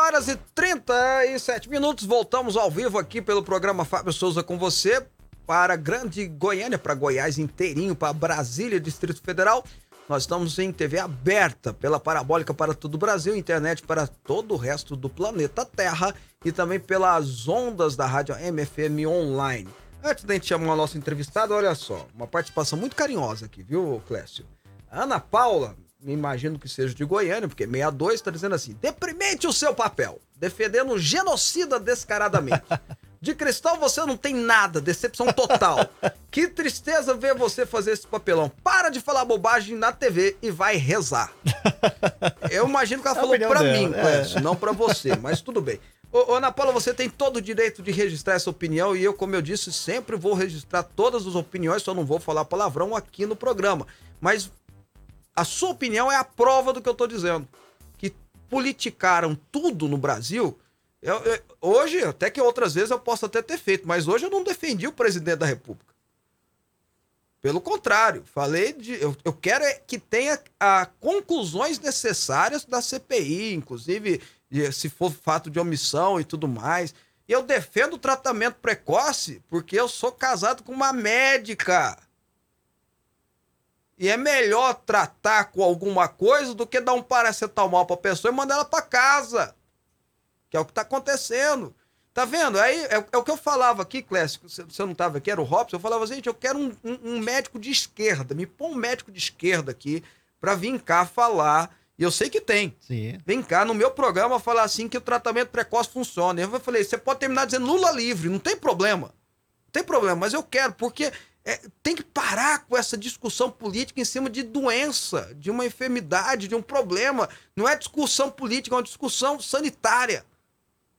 S1: Horas e 37 minutos. Voltamos ao vivo aqui pelo programa Fábio Souza com você para Grande Goiânia, para Goiás inteirinho, para Brasília, Distrito Federal. Nós estamos em TV aberta pela Parabólica para todo o Brasil, internet para todo o resto do planeta Terra e também pelas ondas da rádio MFM online. Antes da gente chamar o nosso entrevistado, olha só, uma participação muito carinhosa aqui, viu, Clécio? Ana Paula, me imagino que seja de Goiânia, porque 62 está dizendo assim: deprimente o seu papel, defendendo o genocida descaradamente. De cristal você não tem nada, decepção total. Que tristeza ver você fazer esse papelão. Para de falar bobagem na TV e vai rezar. Eu imagino que ela
S2: É
S1: falou pra
S2: dela,
S1: mim,
S2: é.
S1: Não pra você, mas tudo bem. Ô, Ana Paula, você tem todo o direito de registrar essa opinião e eu, como eu disse, sempre vou registrar todas as opiniões, só não vou falar palavrão aqui no programa. Mas a sua opinião é a prova do que eu tô dizendo. Que politicaram tudo no Brasil. Eu- eu- hoje, até que outras vezes eu posso até ter feito, mas hoje eu não defendi o presidente da República. Pelo contrário, falei de. Eu, eu quero é que tenha a, conclusões necessárias da CPI, inclusive se for fato de omissão e tudo mais. Eu defendo o tratamento precoce porque eu sou casado com uma médica. E é melhor tratar com alguma coisa do que dar um paracetamol pra pessoa e mandar ela pra casa. Que é o que tá acontecendo. Tá vendo? Aí é, é o que eu falava aqui, Clécio. Você, você não tava aqui, era o Robson. Eu falava, gente, eu quero um, um- um médico de esquerda. Me põe um médico de esquerda aqui pra vir cá falar. E eu sei que tem.
S2: Sim.
S1: Vem cá no meu programa falar assim que o tratamento precoce funciona. Eu falei, você pode terminar dizendo Lula livre, não tem problema. Não tem problema, mas eu quero, porque é, tem que parar com essa discussão política em cima de doença, de uma enfermidade, de um problema. Não é discussão política, é uma discussão sanitária,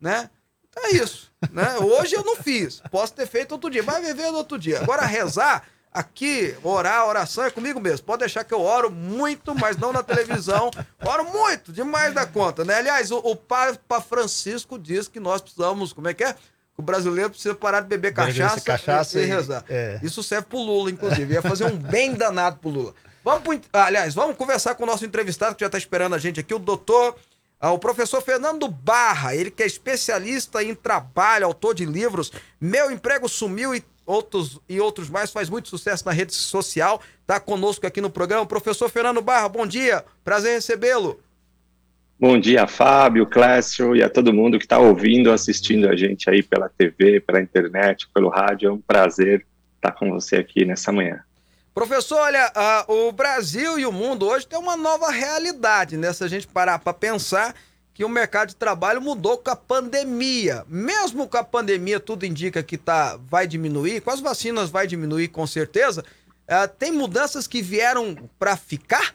S1: né? Então é isso, né? Hoje eu não fiz, posso ter feito outro dia, vai viver outro dia. Agora rezar, aqui, orar, oração é comigo mesmo. Pode deixar que eu oro muito, mas não na televisão. Oro muito, demais da conta, né? Aliás, o, o Papa Francisco diz que nós precisamos, como é que é? O brasileiro precisa parar de beber cachaça,
S2: cachaça
S1: e,
S2: e,
S1: rezar.
S2: É.
S1: Isso serve pro Lula, inclusive. Ia fazer um bem danado pro Lula. Vamos pro, aliás, vamos conversar com o nosso entrevistado que já está esperando a gente aqui, o doutor, ah, o professor Fernando Barra, ele que é especialista em trabalho, autor de livros Meu Emprego Sumiu e outros, e outros mais, faz muito sucesso na rede social, está conosco aqui no programa. Professor Fernando Barra, bom dia, prazer em recebê-lo.
S7: Bom dia, Fábio, Clécio e a todo mundo que está ouvindo, assistindo a gente aí pela TV, pela internet, pelo rádio. É um prazer estar com você aqui nessa manhã.
S1: Professor, olha, uh, o Brasil e o mundo hoje tem uma nova realidade, né? Se a gente parar para pensar que o mercado de trabalho mudou com a pandemia. Mesmo com a pandemia, tudo indica que tá, vai diminuir, com as vacinas vai diminuir com certeza. Uh, tem mudanças que vieram para ficar?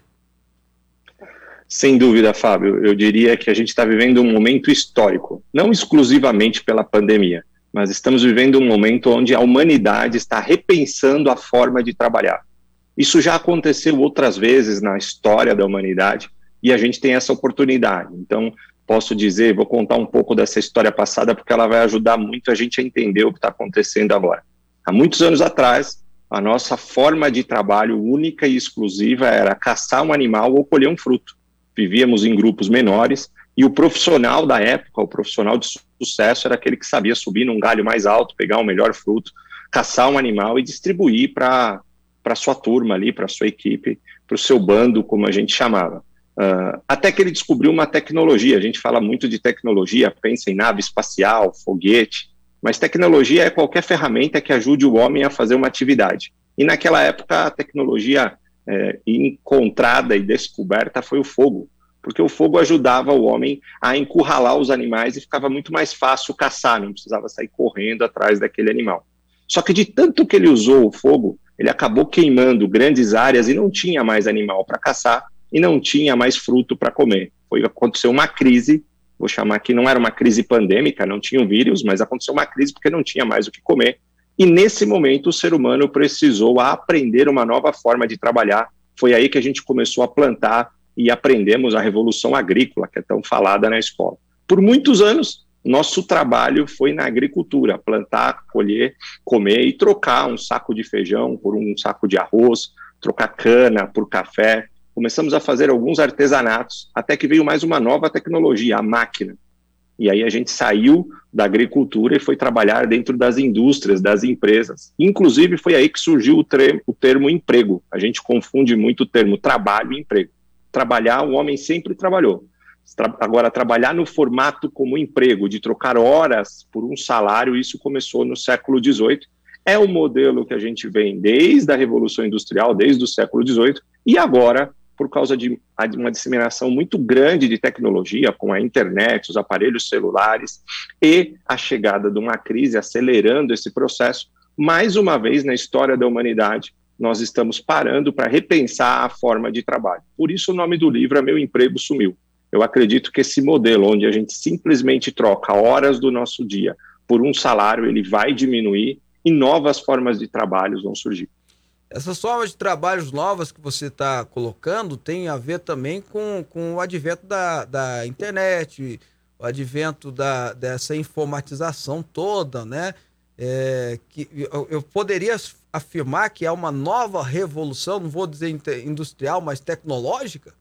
S7: Sem dúvida, Fábio. Eu diria que a gente está vivendo um momento histórico, não exclusivamente pela pandemia, mas estamos vivendo um momento onde a humanidade está repensando a forma de trabalhar. Isso já aconteceu outras vezes na história da humanidade e a gente tem essa oportunidade. Então, posso dizer, vou contar um pouco dessa história passada porque ela vai ajudar muito a gente a entender o que está acontecendo agora. Há muitos anos atrás, a nossa forma de trabalho única e exclusiva era caçar um animal ou colher um fruto vivíamos em grupos menores, e o profissional da época, o profissional de sucesso, era aquele que sabia subir num galho mais alto, pegar o um melhor fruto, caçar um animal e distribuir para a sua turma ali, para a sua equipe, para o seu bando, como a gente chamava. Uh, até que ele descobriu uma tecnologia. A gente fala muito de tecnologia, pensa em nave espacial, foguete, mas tecnologia é qualquer ferramenta que ajude o homem a fazer uma atividade. E naquela época a tecnologia é, encontrada e descoberta foi o fogo, porque o fogo ajudava o homem a encurralar os animais e ficava muito mais fácil caçar, não precisava sair correndo atrás daquele animal. Só que de tanto que ele usou o fogo, ele acabou queimando grandes áreas e não tinha mais animal para caçar e não tinha mais fruto para comer. Foi aconteceu uma crise, vou chamar aqui não era uma crise pandêmica, não tinha um vírus, mas aconteceu uma crise porque não tinha mais o que comer e nesse momento o ser humano precisou aprender uma nova forma de trabalhar. Foi aí que a gente começou a plantar e aprendemos a revolução agrícola, que é tão falada na escola. Por muitos anos, nosso trabalho foi na agricultura, plantar, colher, comer e trocar um saco de feijão por um saco de arroz, trocar cana por café. Começamos a fazer alguns artesanatos, até que veio mais uma nova tecnologia, a máquina. E aí a gente saiu da agricultura e foi trabalhar dentro das indústrias, das empresas. Inclusive foi aí que surgiu o, termo, o termo emprego. A gente confunde muito o termo trabalho e emprego. Trabalhar, o homem sempre trabalhou. Agora, trabalhar no formato como emprego, de trocar horas por um salário, isso começou no século XVIII. É o modelo que a gente vem desde a Revolução Industrial, desde o século XVIII, e agora por causa de uma disseminação muito grande de tecnologia, com a internet, os aparelhos celulares e a chegada de uma crise acelerando esse processo, mais uma vez na história da humanidade, nós estamos parando para repensar a forma de trabalho. Por isso o nome do livro é Meu Emprego Sumiu. Eu acredito que esse modelo, onde a gente simplesmente troca horas do nosso dia por um salário, ele vai diminuir e novas formas de trabalho vão surgir.
S1: Essas formas de trabalhos novas que você está colocando tem a ver também com, com o advento da, da internet, o advento da, dessa informatização toda, né? É, que eu, eu, poderia afirmar que é uma nova revolução, não vou dizer industrial, mas tecnológica?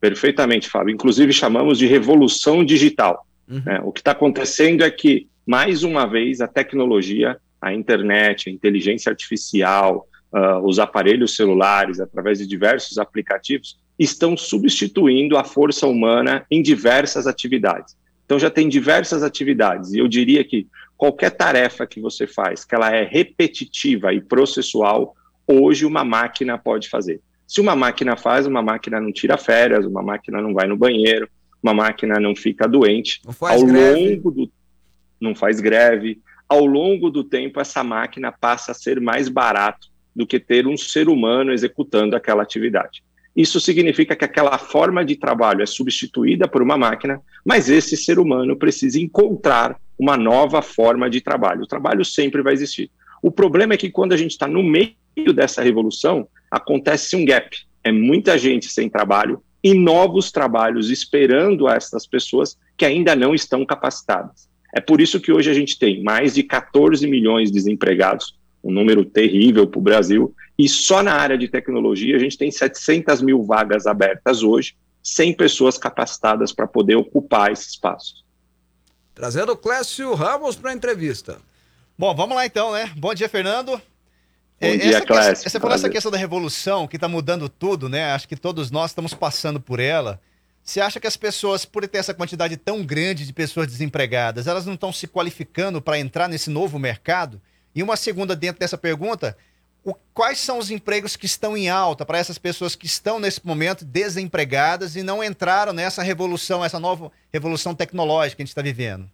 S7: Perfeitamente, Fábio. Inclusive chamamos de revolução digital. Uhum. Né? O que está acontecendo é que, mais uma vez, a tecnologia, a internet, a inteligência artificial, uh, os aparelhos celulares, através de diversos aplicativos, estão substituindo a força humana em diversas atividades. Então já tem diversas atividades, e eu diria que qualquer tarefa que você faz, que ela é repetitiva e processual, hoje uma máquina pode fazer. Se uma máquina faz, uma máquina não tira férias, uma máquina não vai no banheiro, uma máquina não fica doente.
S1: Não faz ao greve.
S7: longo do não faz greve. Ao longo do tempo, essa máquina passa a ser mais barato do que ter um ser humano executando aquela atividade. Isso significa que aquela forma de trabalho é substituída por uma máquina, mas esse ser humano precisa encontrar uma nova forma de trabalho. O trabalho sempre vai existir. O problema é que quando a gente está no meio dessa revolução, acontece um gap. É muita gente sem trabalho e novos trabalhos esperando essas pessoas que ainda não estão capacitadas. É por isso que hoje a gente tem mais de 14 milhões de desempregados, um número terrível para o Brasil, e só na área de tecnologia a gente tem 700 mil vagas abertas hoje, sem pessoas capacitadas para poder ocupar esse espaço.
S1: Trazendo o Clécio Ramos para a entrevista.
S2: Bom, vamos lá então, né? Bom dia, Fernando.
S7: Bom é, dia, Clécio.
S2: Você falou essa questão da revolução que está mudando tudo, né? Acho que todos nós estamos passando por ela. Você acha que as pessoas, por ter essa quantidade tão grande de pessoas desempregadas, elas não estão se qualificando para entrar nesse novo mercado? E uma segunda dentro dessa pergunta, o, quais são os empregos que estão em alta para essas pessoas que estão nesse momento desempregadas e não entraram nessa revolução, essa nova revolução tecnológica que a gente está vivendo?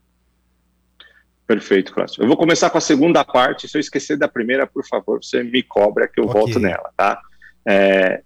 S7: Perfeito, Cláudio. Eu vou começar com a segunda parte. Se eu esquecer da primeira, por favor, você me cobra que eu okay. volto nela, tá? É,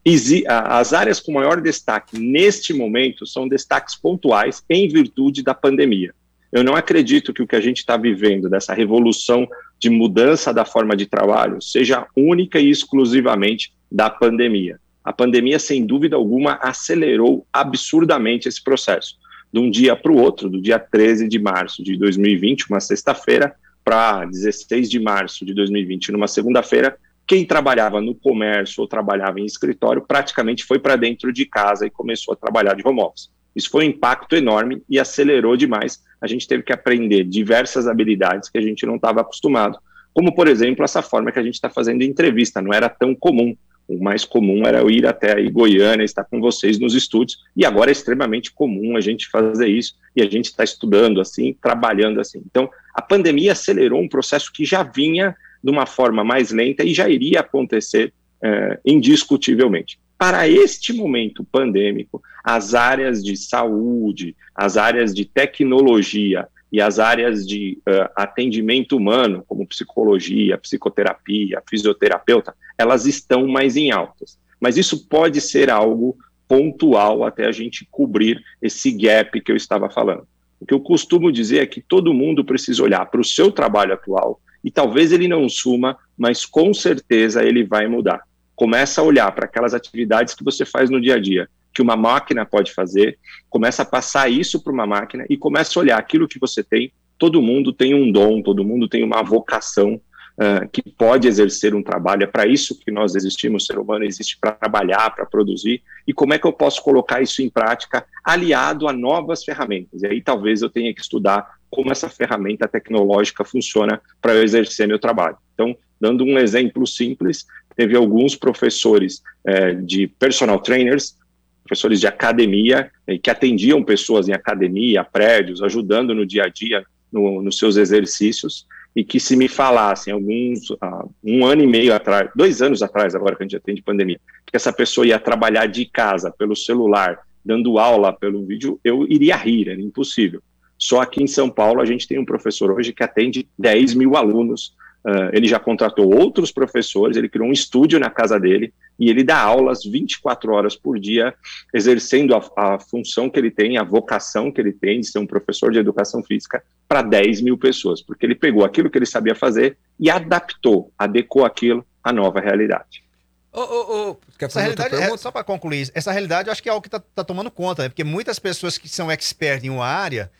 S7: as áreas com maior destaque neste momento são destaques pontuais em virtude da pandemia. Eu não acredito que o que a gente está vivendo, dessa revolução de mudança da forma de trabalho, seja única e exclusivamente da pandemia. A pandemia, sem dúvida alguma, acelerou absurdamente esse processo. De um dia para o outro, do dia 13 de março de 2020, uma sexta-feira, para 16 de março de 2020, numa segunda-feira, quem trabalhava no comércio ou trabalhava em escritório praticamente foi para dentro de casa e começou a trabalhar de home office. Isso foi um impacto enorme e acelerou demais. A gente teve que aprender diversas habilidades que a gente não estava acostumado, como, por exemplo, essa forma que a gente está fazendo entrevista, não era tão comum. O mais comum era eu ir até aí Goiânia, estar com vocês nos estúdios, e agora é extremamente comum a gente fazer isso, e a gente está estudando assim, trabalhando assim. Então, a pandemia acelerou um processo que já vinha de uma forma mais lenta e já iria acontecer é, indiscutivelmente. Para este momento pandêmico, as áreas de saúde, as áreas de tecnologia e as áreas de uh, atendimento humano, como psicologia, psicoterapia, fisioterapeuta, elas estão mais em altas. Mas isso pode ser algo pontual até a gente cobrir esse gap que eu estava falando. O que eu costumo dizer é que todo mundo precisa olhar para o seu trabalho atual, e talvez ele não suma, mas com certeza ele vai mudar. Começa a olhar para aquelas atividades que você faz no dia a dia, que uma máquina pode fazer, começa a passar isso para uma máquina e começa a olhar aquilo que você tem. Todo mundo tem um dom, todo mundo tem uma vocação uh, que pode exercer um trabalho. É para isso que nós existimos, o ser humano existe para trabalhar, para produzir. E como é que eu posso colocar isso em prática aliado a novas ferramentas? E aí talvez eu tenha que estudar como essa ferramenta tecnológica funciona para eu exercer meu trabalho. Então, dando um exemplo simples, teve alguns professores é, de personal trainers, professores de academia, que atendiam pessoas em academia, prédios, ajudando no dia a dia, no, nos seus exercícios, e que se me falassem alguns, uh, um ano e meio atrás, dois anos atrás, agora que a gente atende pandemia, que essa pessoa ia trabalhar de casa, pelo celular, dando aula pelo vídeo, eu iria rir, era impossível. Só aqui em São Paulo a gente tem um professor hoje que atende 10 mil alunos Uh, ele já contratou outros professores, ele criou um estúdio na casa dele e ele dá aulas 24 horas por dia, exercendo a, a, função que ele tem, a vocação que ele tem de ser um professor de educação física para 10 mil pessoas, porque ele pegou aquilo que ele sabia fazer e adaptou, adequou aquilo à nova realidade.
S2: Oh, oh, oh. Essa realidade, é, só para concluir, essa realidade eu acho que é algo que está tá tomando conta, né? porque muitas pessoas que são expert em uma área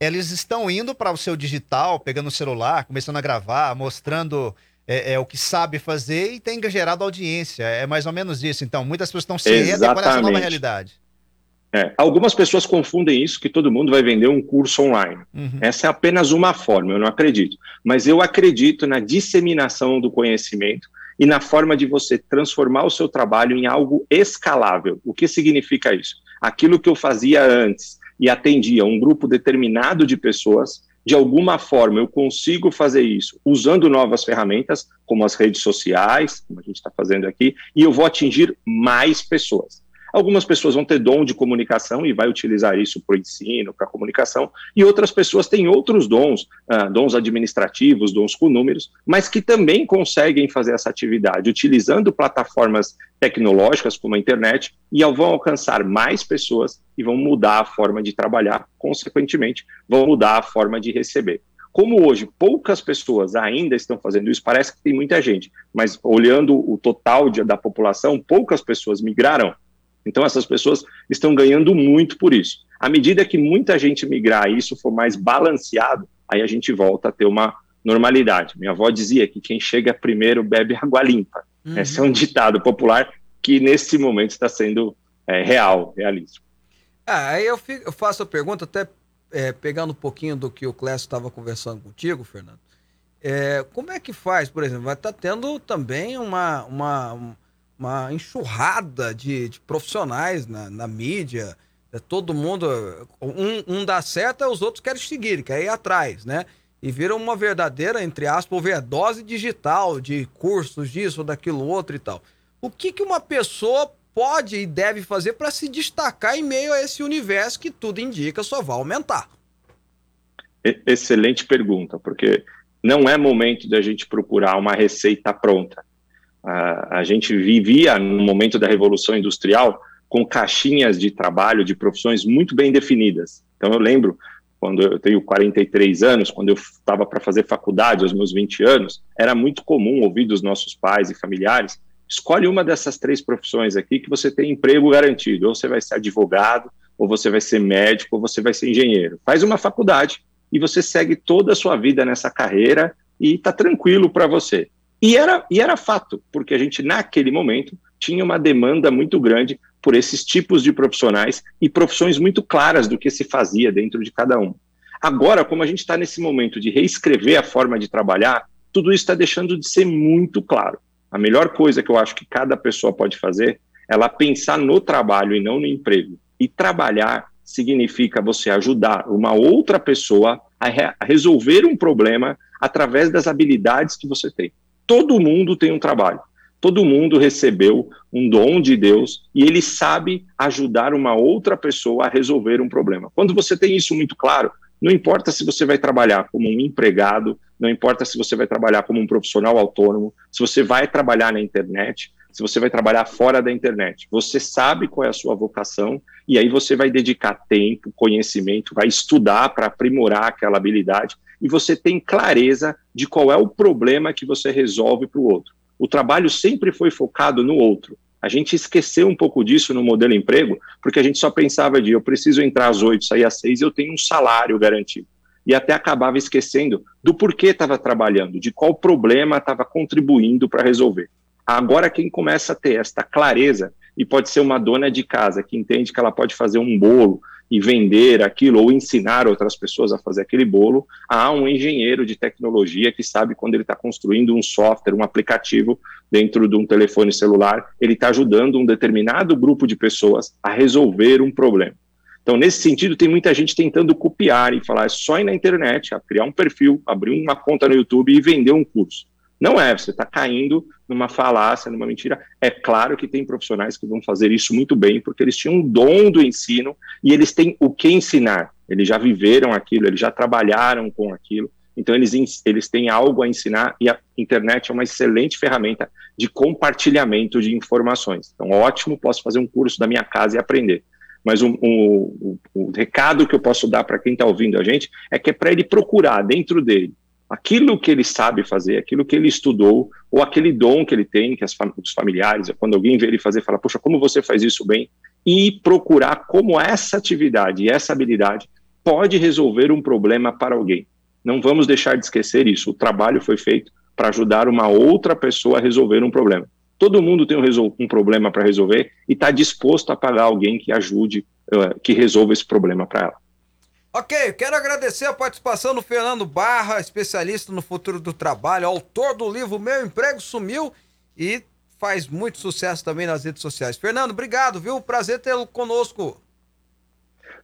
S2: eles estão indo para o seu digital, pegando o celular, começando a gravar, mostrando é, é, o que sabe fazer e tem gerado audiência. É mais ou menos isso. Então, muitas pessoas estão se readequando a essa nova realidade.
S7: É, algumas pessoas confundem isso que todo mundo vai vender um curso online. Uhum. Essa é apenas uma forma, eu não acredito. Mas eu acredito na disseminação do conhecimento e na forma de você transformar o seu trabalho em algo escalável. O que significa isso? Aquilo que eu fazia antes, e atendia um grupo determinado de pessoas, de alguma forma eu consigo fazer isso usando novas ferramentas, como as redes sociais, como a gente está fazendo aqui, e eu vou atingir mais pessoas. Algumas pessoas vão ter dom de comunicação e vai utilizar isso para o ensino, para a comunicação, e outras pessoas têm outros dons, uh, dons administrativos, dons com números, mas que também conseguem fazer essa atividade utilizando plataformas tecnológicas como a internet e vão alcançar mais pessoas e vão mudar a forma de trabalhar, consequentemente, vão mudar a forma de receber. Como hoje poucas pessoas ainda estão fazendo isso, parece que tem muita gente, mas olhando o total de, da população, poucas pessoas migraram então, essas pessoas estão ganhando muito por isso. À medida que muita gente migrar e isso for mais balanceado, aí a gente volta a ter uma normalidade. Minha avó dizia que quem chega primeiro bebe água limpa. Uhum. Esse é um ditado popular que nesse momento está sendo é, real, realíssimo.
S1: Ah, aí eu, fico, eu, faço a pergunta, até é, pegando um pouquinho do que o Clécio estava conversando contigo, Fernando. É, como é que faz, por exemplo? Vai estar tá tendo também uma, uma, uma enxurrada de, de profissionais na, na mídia. É, todo mundo. Um, um dá certo, os outros querem seguir, querem ir atrás, né? E vira uma verdadeira, entre aspas, overdose digital de cursos disso, daquilo outro e tal. O que, que uma pessoa pode e deve fazer para se destacar em meio a esse universo que tudo indica só vai aumentar?
S7: Excelente pergunta, porque não é momento da gente procurar uma receita pronta. A gente vivia no momento da Revolução Industrial com caixinhas de trabalho, de profissões muito bem definidas. Então, eu lembro, quando eu tenho 43 anos, quando eu estava para fazer faculdade, aos meus 20 anos, era muito comum ouvir dos nossos pais e familiares escolhe uma dessas três profissões aqui que você tem emprego garantido. Ou você vai ser advogado, ou você vai ser médico, ou você vai ser engenheiro. Faz uma faculdade e você segue toda a sua vida nessa carreira e está tranquilo para você. E era, e era fato, porque a gente, naquele momento, tinha uma demanda muito grande por esses tipos de profissionais e profissões muito claras do que se fazia dentro de cada um. Agora, como a gente está nesse momento de reescrever a forma de trabalhar, tudo isso está deixando de ser muito claro. A melhor coisa que eu acho que cada pessoa pode fazer é ela pensar no trabalho e não no emprego. E trabalhar significa você ajudar uma outra pessoa a, re a resolver um problema através das habilidades que você tem. Todo mundo tem um trabalho. Todo mundo recebeu um dom de Deus e ele sabe ajudar uma outra pessoa a resolver um problema. Quando você tem isso muito claro, não importa se você vai trabalhar como um empregado, não importa se você vai trabalhar como um profissional autônomo, se você vai trabalhar na internet, se você vai trabalhar fora da internet. Você sabe qual é a sua vocação e aí você vai dedicar tempo, conhecimento, vai estudar para aprimorar aquela habilidade e você tem clareza de qual é o problema que você resolve para o outro. O trabalho sempre foi focado no outro. A gente esqueceu um pouco disso no modelo emprego, porque a gente só pensava de eu preciso entrar às oito, sair às seis, eu tenho um salário garantido. E até acabava esquecendo do porquê estava trabalhando, de qual problema estava contribuindo para resolver. Agora, quem começa a ter esta clareza, e pode ser uma dona de casa que entende que ela pode fazer um bolo, e vender aquilo ou ensinar outras pessoas a fazer aquele bolo, há um engenheiro de tecnologia que sabe quando ele está construindo um software, um aplicativo dentro de um telefone celular, ele está ajudando um determinado grupo de pessoas a resolver um problema. Então, nesse sentido, tem muita gente tentando copiar e falar é só ir na internet, criar um perfil, abrir uma conta no YouTube e vender um curso. Não é, você está caindo numa falácia, numa mentira. É claro que tem profissionais que vão fazer isso muito bem, porque eles tinham um dom do ensino e eles têm o que ensinar. Eles já viveram aquilo, eles já trabalharam com aquilo, então eles, eles têm algo a ensinar e a internet é uma excelente ferramenta de compartilhamento de informações. Então, ótimo, posso fazer um curso da minha casa e aprender. Mas o, o, o recado que eu posso dar para quem está ouvindo a gente é que é para ele procurar dentro dele aquilo que ele sabe fazer, aquilo que ele estudou, ou aquele dom que ele tem, que as os familiares, quando alguém vê ele fazer, fala, poxa, como você faz isso bem? E procurar como essa atividade essa habilidade pode resolver um problema para alguém. Não vamos deixar de esquecer isso. O trabalho foi feito para ajudar uma outra pessoa a resolver um problema. Todo mundo tem um, um problema para resolver e está disposto a pagar alguém que ajude, uh, que resolva esse problema para ela.
S1: Ok, quero agradecer a participação do Fernando Barra, especialista no futuro do trabalho, autor do livro Meu Emprego Sumiu e faz muito sucesso também nas redes sociais. Fernando, obrigado, viu? Prazer tê-lo conosco.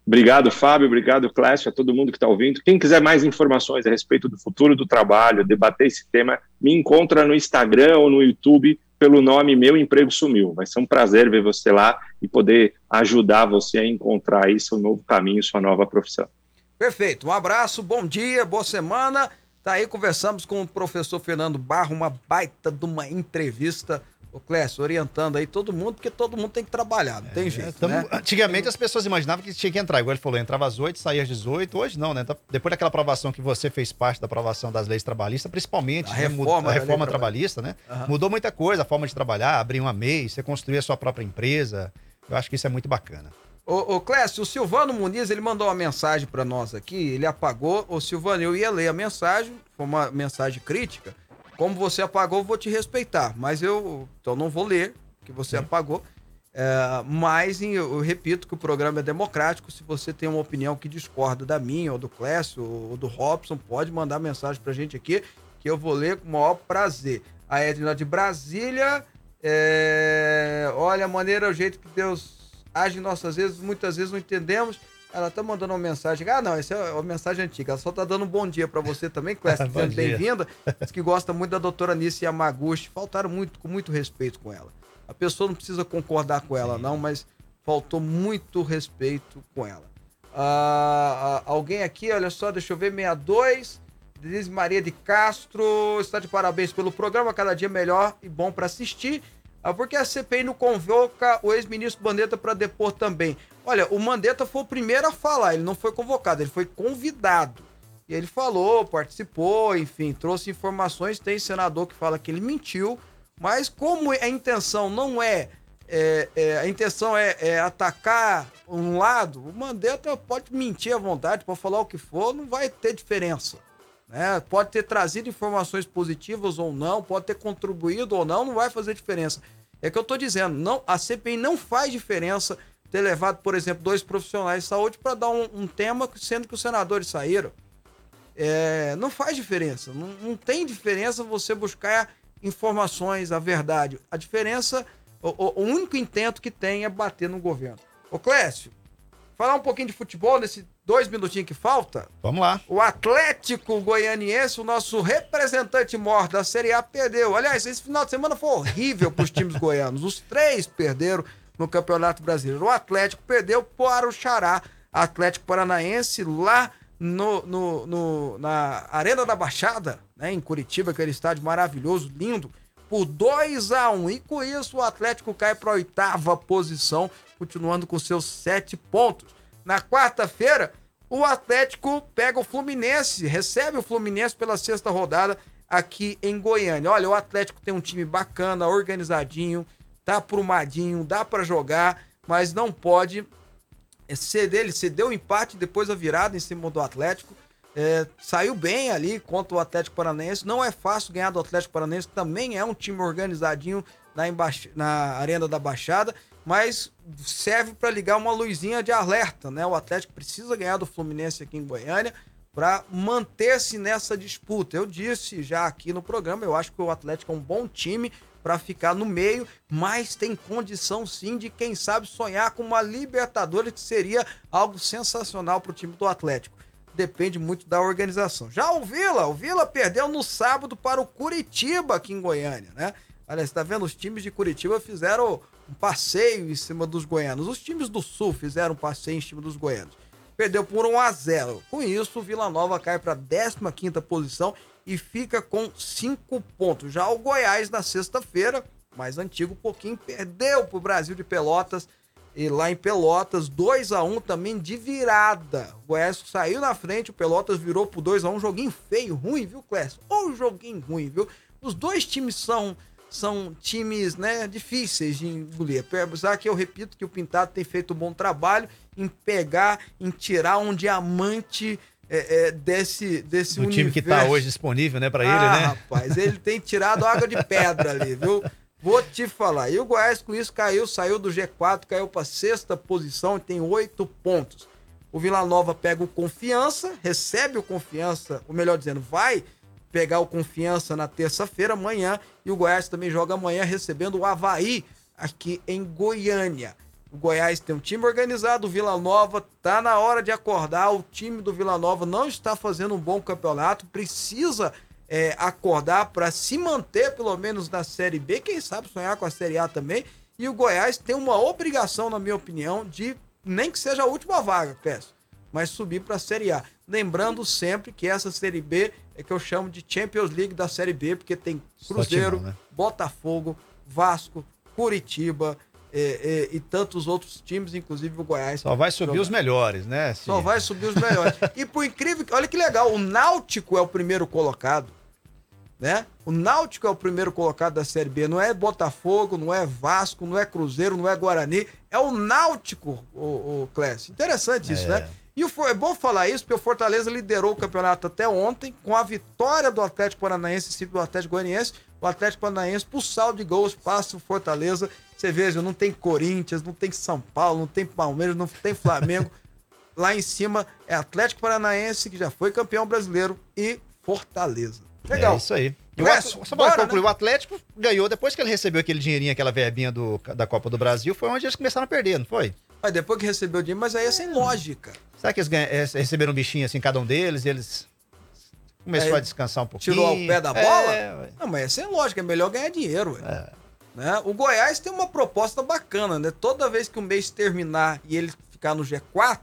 S7: Obrigado, Fábio. Obrigado, Clécio, a todo mundo que está ouvindo. Quem quiser mais informações a respeito do futuro do trabalho, debater esse tema, me encontra no Instagram ou no YouTube pelo nome Meu Emprego Sumiu. Vai ser um prazer ver você lá e poder ajudar você a encontrar aí seu novo caminho, sua nova profissão.
S1: Perfeito. Um abraço, bom dia, boa semana. Tá aí, conversamos com o professor Fernando Barro, uma baita de uma entrevista Ô, Clécio, orientando aí todo mundo, porque todo mundo tem que trabalhar, não é, tem jeito. Tamo, né?
S2: Antigamente as pessoas imaginavam que tinha que entrar, igual ele falou, entrava às 8, saía às 18, hoje não, né? Tá, depois daquela aprovação que você fez parte da aprovação das leis trabalhistas, principalmente a
S1: né? reforma,
S2: a reforma trabalhista, né? Uhum. Mudou muita coisa, a forma de trabalhar, abrir uma MEI, você construir a sua própria empresa. Eu acho que isso é muito bacana.
S1: Ô, ô Clécio, o Silvano Muniz, ele mandou uma mensagem para nós aqui, ele apagou. Ô, Silvano, eu ia ler a mensagem, foi uma mensagem crítica. Como você apagou, eu vou te respeitar. Mas eu, então não vou ler, que você apagou. É, mas eu, eu repito que o programa é democrático. Se você tem uma opinião que discorda da minha, ou do Clécio, ou do Robson, pode mandar mensagem pra gente aqui, que eu vou ler com o maior prazer. A Edna de Brasília. é, olha a maneira, o jeito que Deus age em nossas vezes, muitas vezes não entendemos. Ela tá mandando uma mensagem. Ah, não, essa é uma mensagem antiga. Ela só tá dando um bom dia para você também, Clécio. (laughs)
S2: Dia.
S1: bem-vinda. Diz que gosta muito da doutora Nice Yamaguchi. Faltaram muito, com muito respeito com ela. A pessoa não precisa concordar com ela, não, mas faltou muito respeito com ela. Ah, ah, alguém aqui, olha só, deixa eu ver, 62. Denise Maria de Castro está de parabéns pelo programa, cada dia melhor e bom para assistir. Ah, porque a CPI não convoca o ex-ministro Mandetta para depor também. Olha, o Mandetta foi o primeiro a falar, ele não foi convocado, ele foi convidado. E ele falou, participou, enfim, trouxe informações. Tem senador que fala que ele mentiu, mas como a intenção não é, é, é, a intenção é, é atacar um lado, o Mandetta pode mentir à vontade, pode falar o que for, não vai ter diferença. Né? Pode ter trazido informações positivas ou não, pode ter contribuído ou não, não vai fazer diferença. É que eu tô dizendo, não, a CPI não faz diferença ter levado, por exemplo, dois profissionais de saúde para dar um, um tema, sendo que os senadores saíram. É, não faz diferença. Não, não tem diferença você buscar informações, a verdade. A diferença, o- o único intento que tem é bater no governo. Ô Clécio, falar um pouquinho de futebol nesse dois minutinhos que falta.
S2: Vamos lá.
S1: O Atlético Goianiense, o nosso representante mor da Série A, perdeu. Aliás, esse final de semana foi horrível para os times goianos. Os três perderam no Campeonato Brasileiro. O Atlético perdeu para o Xará, Atlético Paranaense, lá no, no- no- na Arena da Baixada, né, em Curitiba, aquele estádio maravilhoso, lindo, por 2 a 1 E com isso, o Atlético cai para a oitava posição, continuando com seus sete pontos. Na quarta-feira, o Atlético pega o Fluminense, recebe o Fluminense pela sexta rodada aqui em Goiânia. Olha, o Atlético tem um time bacana, organizadinho, tá aprumadinho, dá para jogar, mas não pode ceder. Ele cedeu o empate depois a virada em cima do Atlético. É, saiu bem ali contra o Atlético Paranaense. Não é fácil ganhar do Atlético Paranaense, também é um time organizadinho na, embaix- na Arena da Baixada, mas serve para ligar uma luzinha de alerta, né? O Atlético precisa ganhar do Fluminense aqui em Goiânia para manter-se nessa disputa. Eu disse já aqui no programa, eu acho que o Atlético é um bom time para ficar no meio, mas tem condição sim de quem sabe sonhar com uma Libertadores que seria algo sensacional para o time do Atlético. Depende muito da organização. Já o Vila, o Vila perdeu no sábado para o Curitiba aqui em Goiânia, né? Olha, você tá vendo? Os times de Curitiba fizeram um passeio em cima dos goianos. Os times do Sul fizeram um passeio em cima dos goianos. Perdeu por 1 a 0. Com isso, o Vila Nova cai para a 15ª posição e fica com 5 pontos. Já o Goiás na sexta-feira, mais antigo um pouquinho, perdeu para o Brasil de Pelotas e lá em Pelotas, 2 a 1 também de virada. O Goiás saiu na frente, o Pelotas virou por 2 a 1 joguinho feio, ruim, viu, Clécio? Ou joguinho ruim, viu? Os dois times são são times, né, difíceis de engolir. Apesar que eu repito que o Pintado tem feito um bom trabalho em pegar, em tirar um diamante é, é, desse desse
S2: O time que tá
S1: universo.
S2: hoje disponível, né, pra
S1: ah,
S2: ele, né?
S1: rapaz, ele tem tirado água de pedra ali, viu? Vou te falar. E o Goiás com isso caiu, saiu do G4, caiu para sexta posição e tem oito pontos. O Vila Nova pega o Confiança, recebe o Confiança, ou melhor dizendo, vai pegar o Confiança na terça-feira, amanhã, e o Goiás também joga amanhã recebendo o Havaí aqui em Goiânia. O Goiás tem um time organizado, o Vila Nova tá na hora de acordar. O time do Vila Nova não está fazendo um bom campeonato, precisa é, acordar para se manter pelo menos na Série B, quem sabe sonhar com a Série A também. E o Goiás tem uma obrigação, na minha opinião, de nem que seja a última vaga, peço, mas subir para a Série A. Lembrando sempre que essa Série B é que eu chamo de Champions League da Série B, porque tem
S2: Só
S1: Cruzeiro,
S2: né?
S1: Botafogo, Vasco, Curitiba é, é, e tantos outros times, inclusive o Goiás.
S2: Só vai subir
S1: jogar.
S2: os melhores, né?
S1: Só
S2: Sim.
S1: vai subir os melhores. (laughs) e por incrível que. Olha que legal, o Náutico é o primeiro colocado. né? O Náutico é o primeiro colocado da Série B, não é Botafogo, não é Vasco, não é Cruzeiro, não é Guarani, é o Náutico, o, o Clécio. Interessante isso,
S2: É.
S1: né? E o, é bom falar isso, porque o Fortaleza liderou o campeonato até ontem, com a vitória do Atlético Paranaense em cima do Atlético Goianiense. O Atlético Paranaense, por saldo de gols, passa o Fortaleza. Você veja, não tem Corinthians, não tem São Paulo, não tem Palmeiras, não tem Flamengo. (laughs) Lá em cima é Atlético Paranaense, que já foi campeão brasileiro, e Fortaleza. Legal.
S2: É isso aí. O
S1: Clécio,
S2: At- só
S1: bora,
S2: para concluir,
S1: né?
S2: o Atlético ganhou depois que ele recebeu aquele dinheirinho, aquela verbinha do, da Copa do Brasil, foi onde eles começaram a perder, não foi?
S1: Mas depois que recebeu o dinheiro, mas aí é sem lógica.
S2: Será que eles ganha- eh, receberam um bichinho assim, cada um deles, e eles começou
S1: É,
S2: a descansar um pouquinho?
S1: Tirou o pé da bola?
S2: É.
S1: Não, mas é sem lógica, é melhor ganhar dinheiro.
S2: É.
S1: Né? O Goiás tem uma proposta bacana, né? Toda vez que o mês terminar e ele ficar no G4,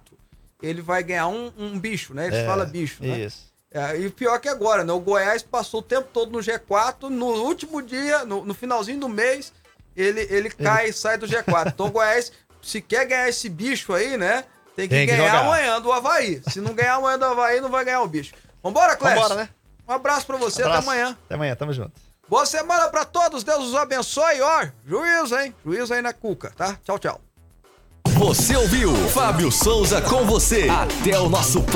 S1: ele vai ganhar um, um bicho, né? Eles
S2: É,
S1: falam bicho, né?
S2: Isso.
S1: É, e o pior que agora, né? O Goiás passou o tempo todo no G4, no último dia, no, no finalzinho do mês, ele, ele cai e sai do G4. Então o Goiás, se quer ganhar esse bicho aí, né? Tem que
S2: Tem que
S1: ganhar
S2: jogar.
S1: amanhã do Havaí. Se não ganhar amanhã do Havaí, não vai ganhar o bicho. Vambora, Clécio?
S2: Vambora, né?
S1: Um abraço pra você,
S2: Abraço.
S1: até amanhã.
S2: Até amanhã, tamo junto.
S1: Boa semana pra todos, Deus os abençoe, ó. Juízo, hein? Juízo aí na cuca, tá? Tchau, tchau.
S3: Você ouviu Fábio Souza com você. Até o nosso